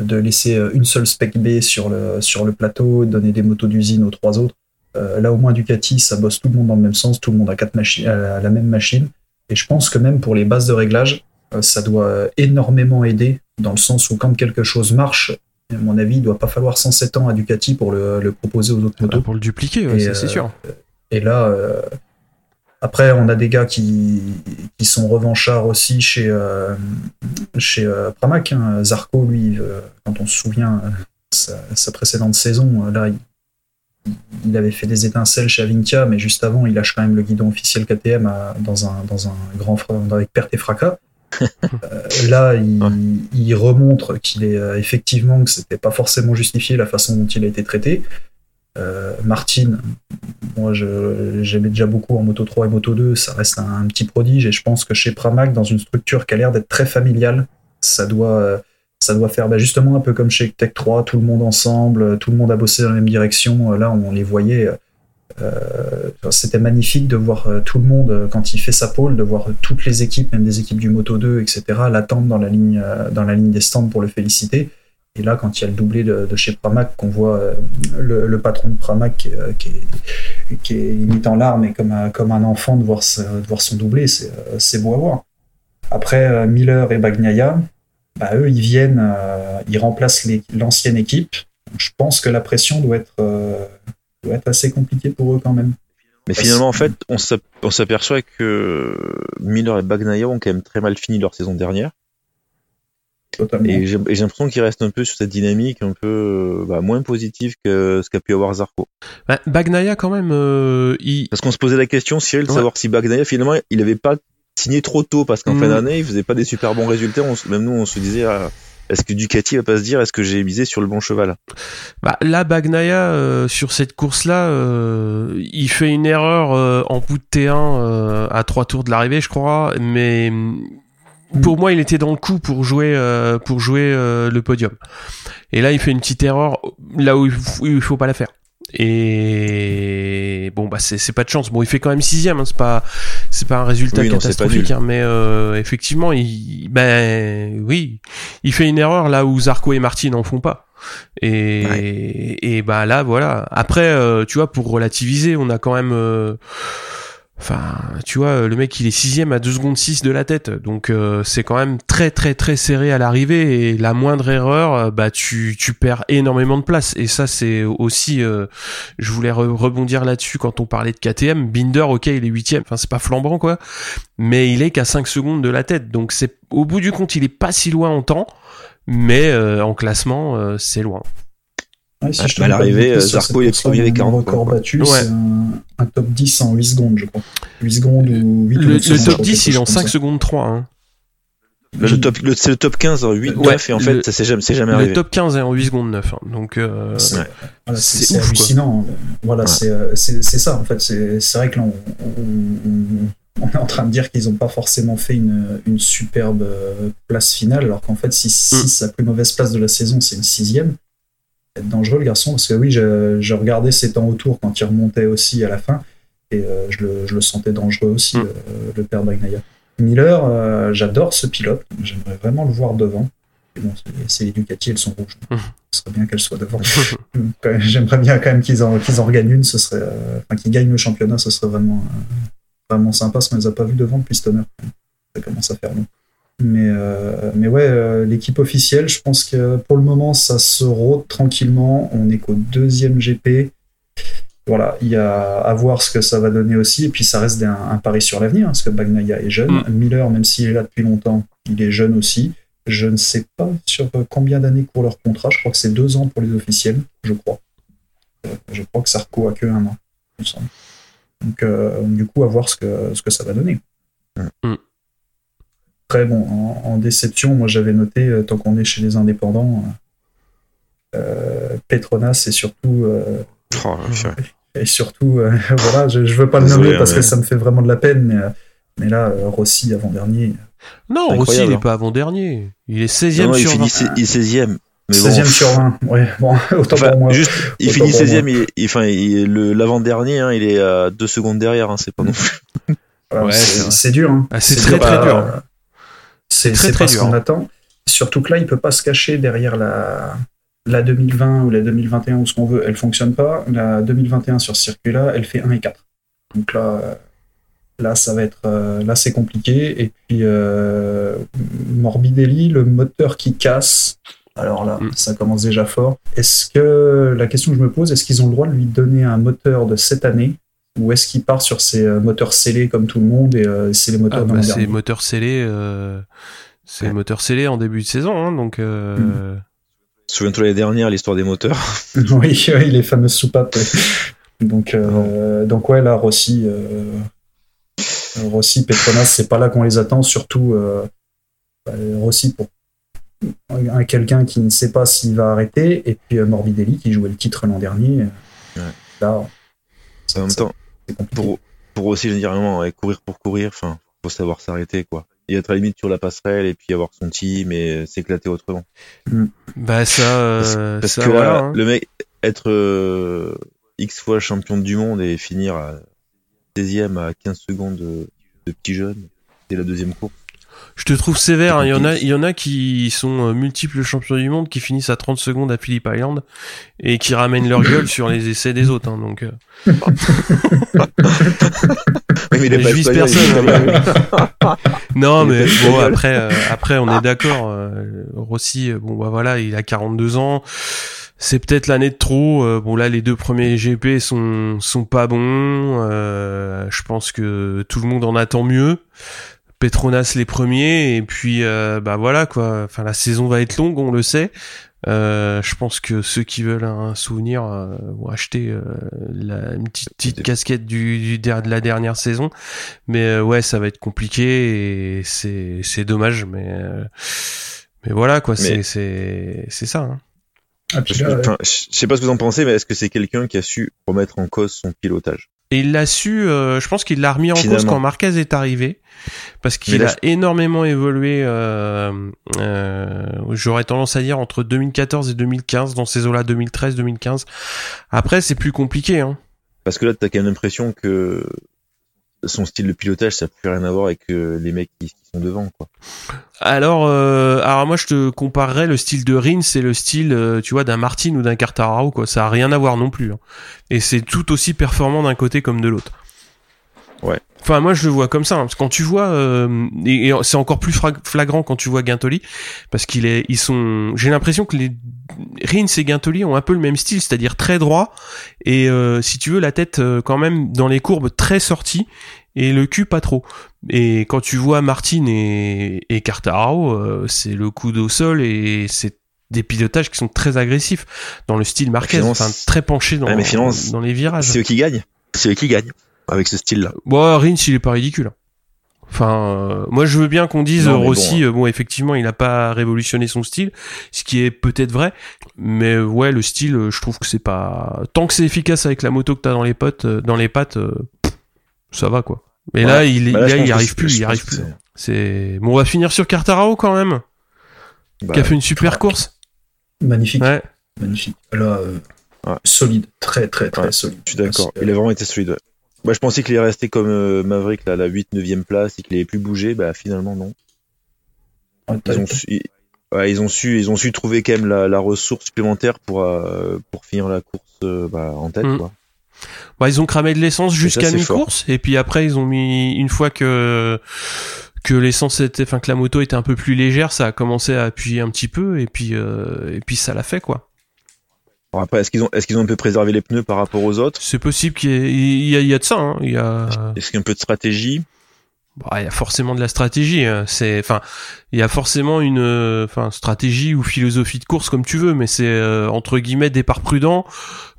de laisser euh, une seule spec B sur le sur le plateau, donner des motos d'usine aux trois autres. euh, là au moins Ducati, ça bosse tout le monde dans le même sens, tout le monde a quatre machines, à la même machine. Et je pense que même pour les bases de réglage, euh, ça doit euh, énormément aider dans le sens où quand quelque chose marche, à mon avis, il doit pas falloir 107 ans à Ducati pour le, le proposer aux autres motos. Pour le dupliquer, ouais, c'est euh, sûr. Et là, euh, après, on a des gars qui, qui sont revanchards aussi chez, euh, chez euh, Pramac. hein. Zarco, lui, quand on se souvient, euh, sa, sa précédente saison, là, il, il avait fait des étincelles chez Avintia, mais juste avant, il lâche quand même le guidon officiel KTM à- dans, un, dans un grand avec perte et fracas. Euh, là, il, Ouais. il remontre qu'il est effectivement que c'était pas forcément justifié la façon dont il a été traité. Euh, Martin, moi j'aimais déjà beaucoup en Moto 3 et Moto 2, ça reste un, petit prodige et je pense que chez Pramac, dans une structure qui a l'air d'être très familiale, ça doit, euh, ça doit faire bah, justement un peu comme chez Tech 3, tout le monde ensemble, tout le monde a bossé dans la même direction. Là, on les voyait. euh, C'était magnifique de voir euh, tout le monde, euh, quand il fait sa pole, de voir toutes les équipes, même des équipes du Moto 2, etc., l'attendre dans, la ligne, euh, dans la ligne des stands pour le féliciter. Et là, quand il y a le doublé de, chez Pramac, qu'on voit euh, le, patron de Pramac qui, euh, qui est, qui est en larmes et comme un, comme un enfant de voir, de voir son doublé, c'est euh, beau à voir. Après, Miller et Bagnaia, bah, eux, ils viennent, ils remplacent l'ancienne équipe. Je pense que la pression doit être, doit être assez compliquée pour eux quand même. Mais finalement, en fait, on s'ap- on s'aperçoit que Miller et Bagnaia ont quand même très mal fini leur saison dernière. Totalement. Et j'ai l'impression qu'ils restent un peu sur cette dynamique un peu euh, bah, moins positive que ce qu'a pu avoir Zarco. Bah, Bagnaia, quand même, euh, il... Parce qu'on se posait la question, Cyril, de Ouais. savoir si Bagnaia, finalement, il avait pas signé trop tôt parce qu'en Mm. fin d'année, il faisait pas des super bons résultats. On se- même nous, on se disait, ah, est-ce que Ducati va pas se dire, est-ce que j'ai misé sur le bon cheval? Bah, là, Bagnaia, euh, sur cette course-là, euh, il fait une erreur euh, en bout de T1 euh, à trois tours de l'arrivée, je crois, mais mm, pour moi, il était dans le coup pour jouer euh, pour jouer euh, le podium. Et là, il fait une petite erreur là où il faut, où il faut pas la faire. Et bon, bah c'est pas de chance. Bon, il fait quand même sixième. Hein, c'est pas c'est pas un résultat Oui, non, catastrophique, hein, mais euh, effectivement, il ben oui, il fait une erreur là où Zarco et Martin n'en font pas. Et, et bah là voilà. Après, euh, tu vois, pour relativiser, on a quand même. Enfin, tu vois, le mec il est sixième à 2 secondes 6 de la tête, donc euh, c'est quand même très très très serré à l'arrivée. Et la moindre erreur, euh, bah tu, tu perds énormément de place. Et ça c'est aussi, euh, je voulais re- rebondir là-dessus quand on parlait de KTM, Binder ok il est huitième, enfin c'est pas flambant quoi, mais il est qu'à 5 secondes de la tête, donc c'est au bout du compte il est pas si loin en temps, mais en classement, c'est loin. Ouais, si Ah, je te à l'arrivée, bêtises, Zarco, est premier avec course-là, 40 Le record battu, Ouais. c'est un, un top 10 en 8 secondes, je crois. 8 secondes ou 8 Le, ou le 9 secondes, top quelque 10, il est en chose 5 comme ça. secondes 3. Hein. Le top, le- c'est le top 15, 8, Ouais, 9, et en fait, le- ça s'est jamais, c'est jamais Le arrivé. top 15 est en 8 secondes 9. hein. Donc, euh, C'est Ouais. voilà, C'est c'est- c'est ouf, quoi. hallucinant. Voilà, Ouais. c'est, euh, c'est c'est ça en fait. C'est c'est vrai que là, on, on- on- est en train de dire qu'ils n'ont pas forcément fait une, une superbe euh, place finale, alors qu'en fait, si, si sa plus mauvaise place de la saison, c'est une sixième, être dangereux le garçon, parce que oui, je, je regardais ses temps autour quand il remontait aussi à la fin, et euh, je, le, je le sentais dangereux aussi, Mm. euh, le père Bagnaia. Miller, euh, j'adore ce pilote, j'aimerais vraiment le voir devant. Bon, c'est- Ducati, elles sont rouges. Mm. Ce serait bien qu'elles soient devant. J'aimerais bien quand même qu'ils en, qu'ils en regagnent une, ce serait, enfin qu'ils gagnent le championnat, ce serait vraiment, vraiment sympa. Parce qu'on les a pas vus devant depuis Stoner. Ça commence à faire long. Mais, euh, mais ouais, euh, l'équipe officielle, je pense que pour le moment, ça se rôde tranquillement. On est qu'au deuxième GP. Voilà, il y a à voir ce que ça va donner aussi. Et puis ça reste un, un pari sur l'avenir, hein, parce que Bagnaia est jeune. Mm. Miller, même s'il est là depuis longtemps, il est jeune aussi. Je ne sais pas sur combien d'années court leur contrat. Je crois que c'est deux ans pour les officiels, je crois. Euh, Je crois que Sarko a que un an, il me semble. Donc, euh, du coup, à voir ce que, ce que ça va donner. Mm. Après, bon, en, en déception, moi j'avais noté, euh, tant qu'on est chez les indépendants, euh, Petronas et surtout, euh, Oh, et surtout euh, voilà, je, je veux pas le nommer parce mais- que ça me fait vraiment de la peine, mais, euh, mais là, euh, Rossi avant-dernier, non, Rossi, il incroyable, est hein. pas avant-dernier. Il est Non, 16ème non, il sur 20. finit sé- il est 16ème. Mais 16e bon, sur 20. Ouais, bon, autant enfin, pour moi. juste, il finit pour 16ème, il, il- enfin, il- le, l'avant-dernier, hein, il est à 2 secondes derrière, hein, c'est pas non plus. Voilà, Ouais, c'est dur. Hein. Ah, c'est très, dur, très bah, dur. C'est Très, c'est très pas ce qu'on attend. Surtout que là, il peut pas se cacher derrière la, la 2020 ou la 2021 ou ce qu'on veut. Elle fonctionne pas. La 2021 sur ce circuit-là, elle fait 1 et 4. Donc là, là ça va être, euh, là c'est compliqué. Et puis euh, Morbidelli, le moteur qui casse. Alors là, Mm. ça commence déjà fort. Est-ce que la question que je me pose, est-ce qu'ils ont le droit de lui donner un moteur de cette année ou est-ce qu'il part sur ses euh, moteurs scellés comme tout le monde et euh, c'est les Ah, moteurs bah, d'un c'est moteur scellé. euh, C'est Ouais. moteur scellé en début de saison, hein, donc. euh, Souviens-toi l'année dernière, l'histoire des moteurs. oui, oui, les fameuses soupapes. ouais. Donc, euh, donc ouais, là, Rossi, euh, Rossi, Petronas, c'est pas là qu'on les attend, surtout euh, bah, Rossi pour un quelqu'un qui ne sait pas s'il va arrêter, et puis euh, Morbidelli qui jouait le titre l'an dernier. Ouais. Là, En même temps, c'est compliqué. pour, pour aussi, je veux dire, vraiment, ouais, courir pour courir, enfin, faut savoir s'arrêter, quoi. Et être à la limite sur la passerelle, et puis avoir son team, et s'éclater autrement. Bah ça, Parce, euh, parce ça, que voilà, là, hein. le mec, être euh, X fois champion du monde et finir à 16ème à 15 secondes de, de petit jeune, c'est la deuxième course. Je te trouve sévère. hein. Il y en a, il y en a qui sont euh, multiples champions du monde, qui finissent à 30 secondes à Phillip Island et qui ramènent leur gueule sur les essais des autres. hein, donc, euh, Oui, mais je vise personne. hein, mais- non, mais bon, après, euh, après, on est d'accord. euh, Rossi, bon, bah voilà, il a 42 ans. C'est peut-être l'année de trop. euh, bon là, les deux premiers GP sont sont pas bons. euh, je pense que tout le monde en attend mieux. Petronas les premiers et puis euh, bah voilà quoi. Enfin la saison va être longue, on le sait. Euh, je pense que ceux qui veulent un souvenir euh, vont acheter euh, la, une petite, petite casquette du, du de la dernière saison. Mais euh, ouais, ça va être compliqué et c'est c'est dommage. Mais euh, mais voilà quoi, c'est Mais- c'est c'est ça. Hein. Ah, que, je sais pas ce que vous en pensez, mais est-ce que c'est quelqu'un qui a su remettre en cause son pilotage? Et il l'a su, euh, je pense qu'il l'a remis en cause quand Marquez est arrivé, parce qu'il a énormément évolué, euh, euh, j'aurais tendance à dire, entre 2014 et 2015, dans ces eaux-là, 2013-2015. Après, c'est plus compliqué. Hein. Parce que là, t'as quand même l'impression que son style de pilotage, ça n'a plus rien à voir avec euh, les mecs qui, sont devant, quoi. Alors, euh, alors moi, je te comparerais le style de Rins et le style, euh, tu vois, d'un Martin ou d'un Quartararo, quoi. Ça a rien à voir non plus. hein. Et c'est tout aussi performant d'un côté comme de l'autre. Enfin, moi, je le vois comme ça. hein, parce que quand tu vois, euh, et, et c'est encore plus flagrant quand tu vois Guintoli, parce qu'il est, ils sont. J'ai l'impression que les Rins et Guintoli ont un peu le même style, c'est-à-dire très droit et euh, si tu veux la tête euh, quand même dans les courbes très sortie et le cul pas trop. Et quand tu vois Martin et, et euh, c'est le coude au sol et c'est des pilotages qui sont très agressifs dans le style Marquez, enfin très penché dans, Ouais, mais dans les virages. C'est eux qui gagnent. C'est eux qui gagnent avec ce style-là. Bon, Rins, il est pas ridicule. Enfin, euh, moi je veux bien qu'on dise Non, mais Rossi, bon, euh, bon, effectivement, il a pas révolutionné son style, ce qui est peut-être vrai, mais euh, ouais, le style, euh, je trouve que c'est pas tant que c'est efficace avec la moto que t'as dans les potes, euh, dans les pattes, euh, ça va quoi. Mais là, Ouais. il, Bah là, là, il arrive plus, il arrive plus. c'est- bon, on va finir sur Cartarao quand même, Bah, qui a fait une super course. Magnifique, Ouais. magnifique. Là, euh, Ouais. solide, très très très Ouais, solide. Je suis d'accord. Il a vraiment été solide. Moi, je pensais qu'il est resté comme euh, Maverick, là, à la 8-9e place, et qu'il avait plus bougé. Bah, finalement, non. T'as- Ils ont su, ils- ouais, ils ont su, ils ont su trouver quand même la, la ressource supplémentaire pour, euh, pour finir la course euh, bah, en tête, Mm. quoi. Bah, ils ont cramé de l'essence jusqu'à mi-course, et puis après, ils ont mis, une fois que, que l'essence était, enfin, que la moto était un peu plus légère, ça a commencé à appuyer un petit peu, et puis, euh, et puis ça l'a fait, quoi. Alors après, est-ce qu'ils ont, est-ce qu'ils ont un peu préservé les pneus par rapport aux autres C'est possible qu'il y ait, il y a, il y a de ça, hein. Il y a, Est-ce qu'il y a un peu de stratégie bah, il y a forcément de la stratégie. hein. C'est, enfin, il y a forcément une, euh, enfin, stratégie ou philosophie de course comme tu veux, mais c'est euh, entre guillemets départ prudent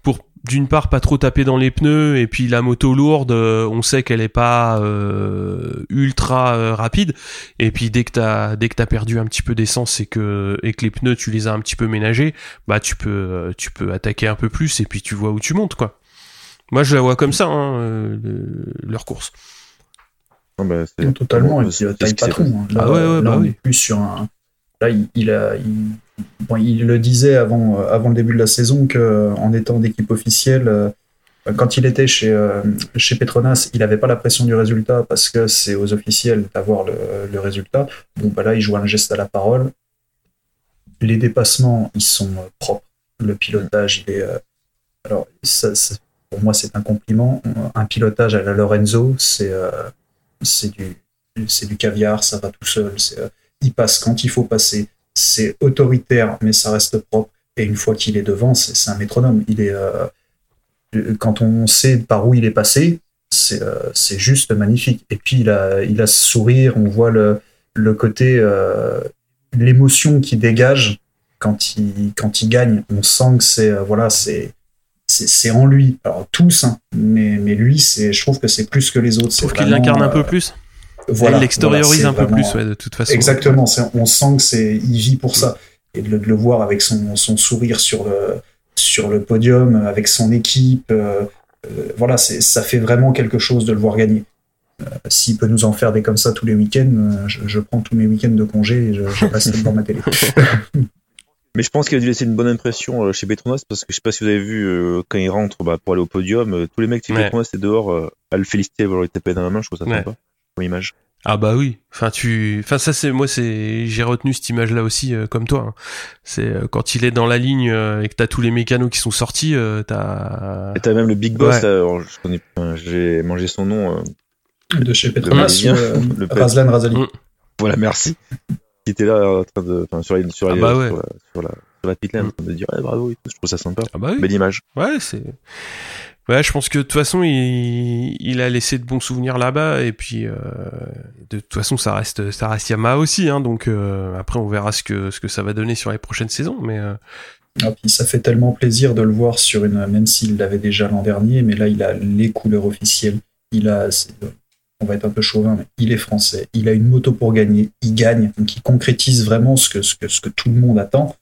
pour d'une part pas trop taper dans les pneus et puis la moto lourde, euh, on sait qu'elle est pas euh, ultra euh, rapide et puis dès que t'as dès que t'as perdu un petit peu d'essence et que et que les pneus tu les as un petit peu ménagés, bah tu peux euh, tu peux attaquer un peu plus et puis tu vois où tu montes quoi. Moi je la vois comme ça hein, euh, le- leur course. Non, bah, totalement, et puis euh, taille patron. hein. Là, Ah ouais, ouais, là, bah on oui. est plus sur un. Là, il, le disait avant, euh, avant le début de la saison qu'en étant d'équipe officielle, euh, quand il était chez, euh, chez Petronas, il n'avait pas la pression du résultat parce que c'est aux officiels d'avoir le, résultat. Bon, bah là, il joue un geste à la parole. Les dépassements, ils sont euh, propres. Le pilotage, il est. euh, alors, pour moi, c'est un compliment. Un pilotage à la Lorenzo, c'est euh, du, du caviar, ça va tout seul. c'est, euh, il passe quand il faut passer. C'est autoritaire, mais ça reste propre. Et une fois qu'il est devant, c'est un métronome. Il est, euh, euh, quand on sait par où il est passé, c'est euh, c'est juste magnifique. Et puis il a, il a ce sourire, on voit le, le côté, euh, l'émotion qui dégage quand il, quand il gagne. On sent que c'est voilà, c'est c'est en lui. Alors tous, hein, mais, mais lui, c'est, je trouve que c'est plus que les autres. Trouve qu'il l'incarne un peu plus. Voilà, il l'extériorise voilà, un c'est peu vraiment, plus, ouais, de toute façon. Exactement, on sent que c'est, il vit pour ça. Et de le, de le voir avec son, son sourire sur le, sur le podium, avec son équipe, euh, euh, voilà, c'est, ça fait vraiment quelque chose de le voir gagner. Euh, S'il peut nous en faire des comme ça tous les week-ends, je, je prends tous mes week-ends de congé et je, je reste devant ma télé. Mais je pense qu'il a dû laisser une bonne impression chez Petronas parce que je sais pas si vous avez vu euh, quand il rentre bah, pour aller au podium, euh, tous les mecs de Ouais. Petronas étaient dehors euh, à le féliciter, à vouloir lui taper dans la main, je trouve ça Ouais. Comme image. Ah bah oui. Enfin tu, enfin ça c'est moi c'est j'ai retenu cette image là aussi euh, comme toi. hein. C'est euh, quand il est dans la ligne euh, et que t'as tous les mécanos qui sont sortis, euh, t'as. Et t'as même le Big Boss, Ouais. là, alors, je connais, enfin, j'ai mangé son nom. euh, De chez Petronas, le Razlan Razali. Mm. voilà, merci. Qui était là en train de, enfin, sur la, sur Ah bah ouais. sur la, sur la, sur la pit lane, en train de dire eh, bravo. Je trouve ça sympa. Ah bah oui. Belle image. Ouais c'est. Ouais, je pense que de toute façon, il, il a laissé de bons souvenirs là-bas, et puis euh, de toute façon, ça reste, ça reste Yamaha aussi, hein, donc euh, après, on verra ce que ce que ça va donner sur les prochaines saisons, mais euh, Ah, puis ça fait tellement plaisir de le voir sur une, même s'il l'avait déjà l'an dernier, mais là il a les couleurs officielles. Il a, on va être un peu chauvin, mais il est français. Il a une moto pour gagner. Il gagne, donc il concrétise vraiment ce que, ce que, ce que tout le monde attend.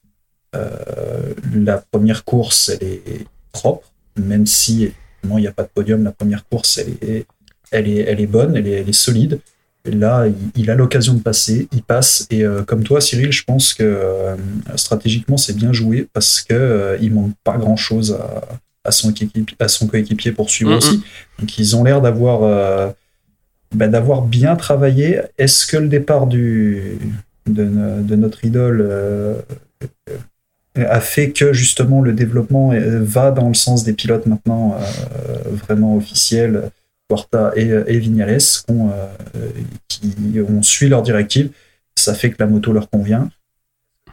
Euh, la première course, elle est propre, même si il n'y a pas de podium. La première course, elle est, elle est, elle est bonne, elle est, elle est solide. Et là, il, il a l'occasion de passer, il passe. Et euh, comme toi, Cyril, je pense que euh, stratégiquement, c'est bien joué parce que euh, il manque pas grand-chose à, à son à son coéquipier pour suivre aussi. Donc, ils ont l'air d'avoir euh, bah, d'avoir bien travaillé. Est-ce que le départ du de, no- de notre idole a fait que justement le développement euh, va dans le sens des pilotes maintenant euh, vraiment officiels Quarta et, et Vignales, qui ont suivi leurs directives. Ça fait que la moto leur convient.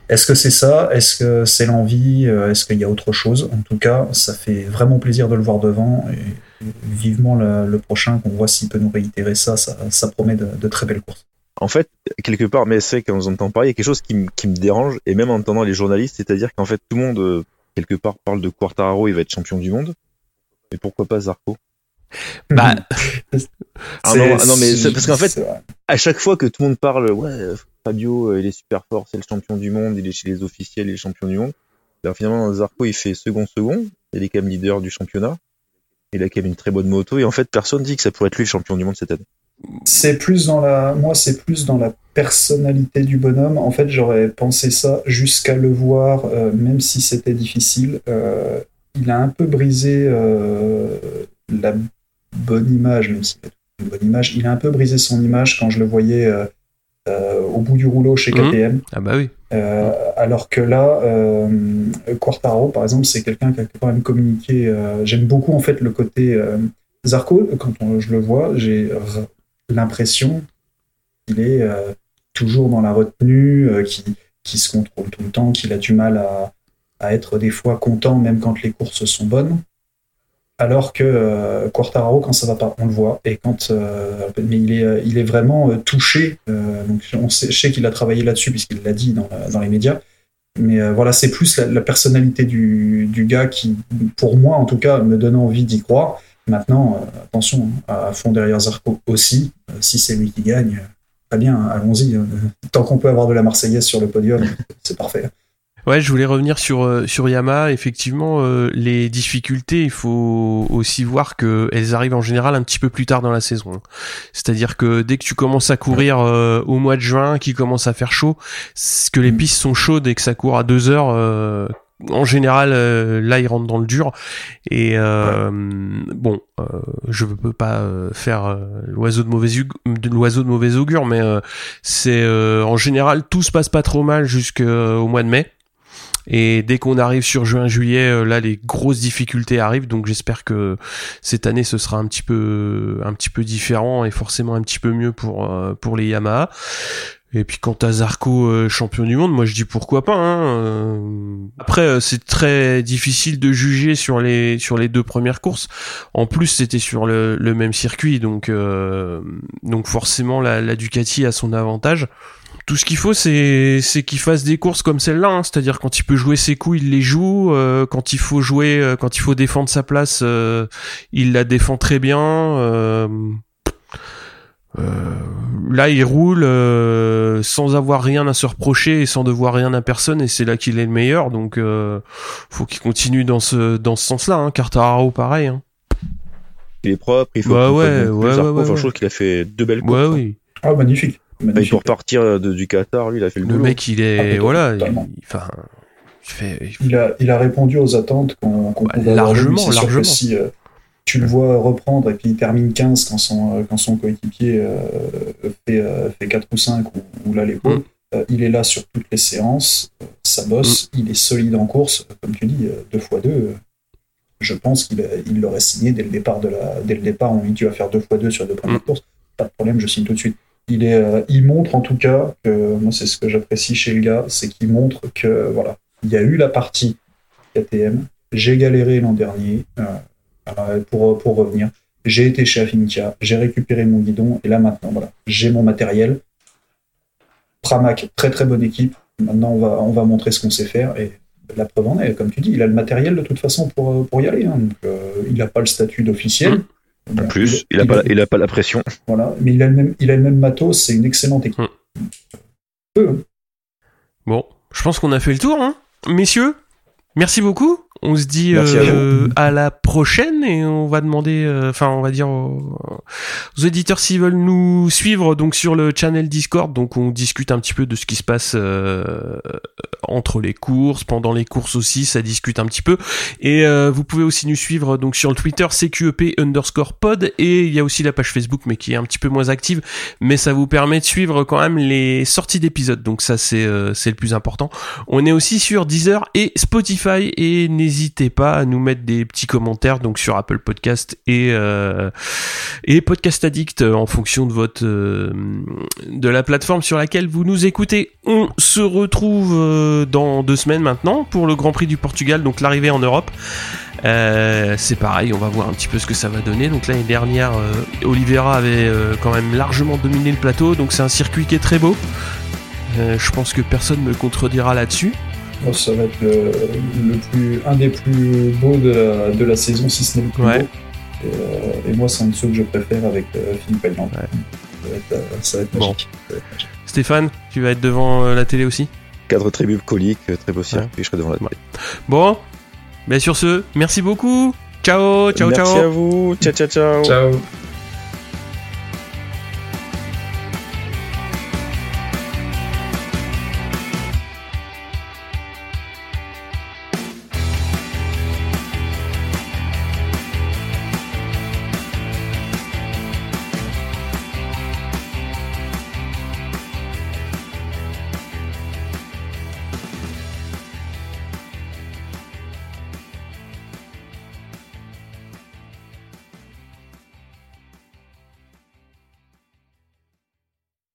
Est-ce que c'est ça? Est-ce que c'est l'envie? Est-ce qu'il y a autre chose? En tout cas, ça fait vraiment plaisir de le voir devant. Et vivement le, prochain, qu'on voit s'il peut nous réitérer ça. Ça, promet de, très belles courses. En fait, quelque part, mais c'est quand on entend parler, il y a quelque chose qui, me dérange, et même en entendant les journalistes, c'est-à-dire qu'en fait, tout le monde, quelque part, parle de Quartararo, il va être champion du monde. Mais pourquoi pas Zarco? Bah. ah non, non, mais parce qu'en fait, à chaque fois que tout le monde parle, ouais, Fabio, euh, il est super fort, c'est le champion du monde, il est chez les officiels, il est champion du monde. Alors finalement, Zarco, il fait second-second, il est quand même leader du championnat. Il a quand même une très bonne moto, et en fait, personne dit que ça pourrait être lui le champion du monde cette année. C'est plus dans la, moi, c'est plus dans la personnalité du bonhomme. En fait, j'aurais pensé ça jusqu'à le voir, euh, même si c'était difficile. Euh, il a un peu brisé la bonne image, même si une bonne image. Il a un peu brisé son image quand je le voyais euh, au bout du rouleau chez mmh. KTM. Ah bah oui. Euh, alors que là, euh, Quartaro, par exemple, c'est quelqu'un qui a quand même communiqué. J'aime beaucoup en fait le côté Zarco. Quand je le vois, j'ai l'impression qu'il est toujours dans la retenue, qui, qui se contrôle tout le temps, qu'il a du mal à, à, être des fois content même quand les courses sont bonnes alors que euh, Quartararo, quand ça va pas, on le voit. Et quand, euh, mais il est, euh, il est vraiment touché. donc on sait, je sais qu'il a travaillé là-dessus puisqu'il l'a dit dans, les médias. Mais voilà, c'est plus la, personnalité du, gars qui, pour moi en tout cas, me donne envie d'y croire. Maintenant, attention, à fond derrière Zarco aussi. si c'est lui qui gagne, très bien, allons-y. tant qu'on peut avoir de la Marseillaise sur le podium, c'est parfait. Ouais, je voulais revenir sur euh, sur Yamaha. Effectivement, euh, les difficultés, il faut aussi voir que elles arrivent en général un petit peu plus tard dans la saison. C'est-à-dire que dès que tu commences à courir euh, au mois de juin, qu'il commence à faire chaud, que les mm. pistes sont chaudes et que ça court à deux heures. En général, là, ils rentrent dans le dur. Et bon, je ne peux pas faire l'oiseau de mauvais l'oiseau de mauvais augure, mais c'est en général tout se passe pas trop mal jusqu'au mois de mai. Et dès qu'on arrive sur juin-juillet, euh, là, les grosses difficultés arrivent. Donc j'espère que cette année, ce sera un petit peu, un petit peu différent et forcément un petit peu mieux pour euh, pour les Yamaha. Et puis quant à Zarco euh, champion du monde, moi je dis pourquoi pas. Hein. Après c'est très difficile de juger sur les sur les deux premières courses. En plus c'était sur le, le, même circuit, donc donc forcément la, la Ducati a son avantage tout ce qu'il faut, c'est c'est qu'il fasse des courses comme celle-là. Hein. C'est-à-dire quand il peut jouer ses coups, il les joue. Euh, quand il faut jouer, euh, quand il faut défendre sa place, euh, il la défend très bien. Là, il roule sans avoir rien à se reprocher et sans devoir rien à personne. Et c'est là qu'il est le meilleur. Donc, faut qu'il continue dans ce dans ce sens-là. Hein. Cartararo, pareil. Hein. Il est propre. Il faut. Bah ouais, ouais, ouais, ouais, Je trouve qu'il a fait deux belles courses. Ouais, oui. Ah, magnifique. Bah, pour partir de, du Qatar, lui, il a fait le, le mec, il est, ah, voilà, il, enfin, il, a, il a répondu aux attentes qu'on qu bah, largement, largement. si euh, tu le vois reprendre et puis il termine 15 quand son, euh, quand son coéquipier euh, fait, fait 4 ou 5 ou, là les mm. il est là sur toutes les séances, ça bosse, mm. il est solide en course, comme tu dis, 2 fois 2 je pense qu'il il l'aurait signé dès le départ de la, dès le départ, on lui dit tu vas faire 2 fois 2 sur les deux premières mm. courses, pas de problème, je signe tout de suite. Il, est, euh, il montre en tout cas que moi c'est ce que j'apprécie chez le gars, c'est qu'il montre que voilà, il y a eu la partie KTM, j'ai galéré l'an dernier euh, pour, pour revenir, j'ai été chez Afinca, j'ai récupéré mon guidon et là maintenant voilà, j'ai mon matériel. Pramac, très très bonne équipe. Maintenant on va, on va montrer ce qu'on sait faire et la preuve en est, comme tu dis, il a le matériel de toute façon pour, pour y aller. Hein. donc, il n'a pas le statut d'officiel. Mmh. En plus, il n'a pas, il a pas la pression. Voilà, mais il a le même, il a le même matos, c'est une excellente équipe. Hmm. Bon, je pense qu'on a fait le tour, hein. Messieurs, merci beaucoup. On se dit euh, à, la prochaine et on va demander, euh, enfin on va dire aux, éditeurs s'ils veulent nous suivre donc sur le channel Discord. Donc on discute un petit peu de ce qui se passe euh, entre les courses, pendant les courses aussi, ça discute un petit peu. Et vous pouvez aussi nous suivre donc sur le Twitter CQEP underscore pod et il y a aussi la page Facebook mais qui est un petit peu moins active, mais ça vous permet de suivre quand même les sorties d'épisodes. Donc ça c'est c'est le plus important. On est aussi sur Deezer et Spotify Et n'hésitez pas à nous mettre des petits commentaires donc sur Apple Podcast et euh, et Podcast Addict en fonction de votre euh, de la plateforme sur laquelle vous nous écoutez. On se retrouve euh, dans deux semaines maintenant pour le Grand Prix du Portugal, donc l'arrivée en Europe. Euh, c'est pareil, on va voir un petit peu ce que ça va donner. Donc l'année dernière, euh, Oliveira avait euh, quand même largement dominé le plateau, donc c'est un circuit qui est très beau. Euh, je pense que personne me contredira là-dessus. Oh, Ça va être le, le plus, un des plus beaux de la, de la saison, si ce n'est le plus Ouais. beau. Et, euh, et moi, c'est un de ceux que je préfère avec euh, Philippe Island. Ouais. Ça va être, euh, ça va être Bon. magique. Stéphane, tu vas être devant euh, la télé aussi? Cadre très bucolique, très beau circuit, je serai devant la télé. Bon, mais sur ce, merci beaucoup. Ciao, ciao, Merci ciao. à vous, ciao ciao ciao. Ciao.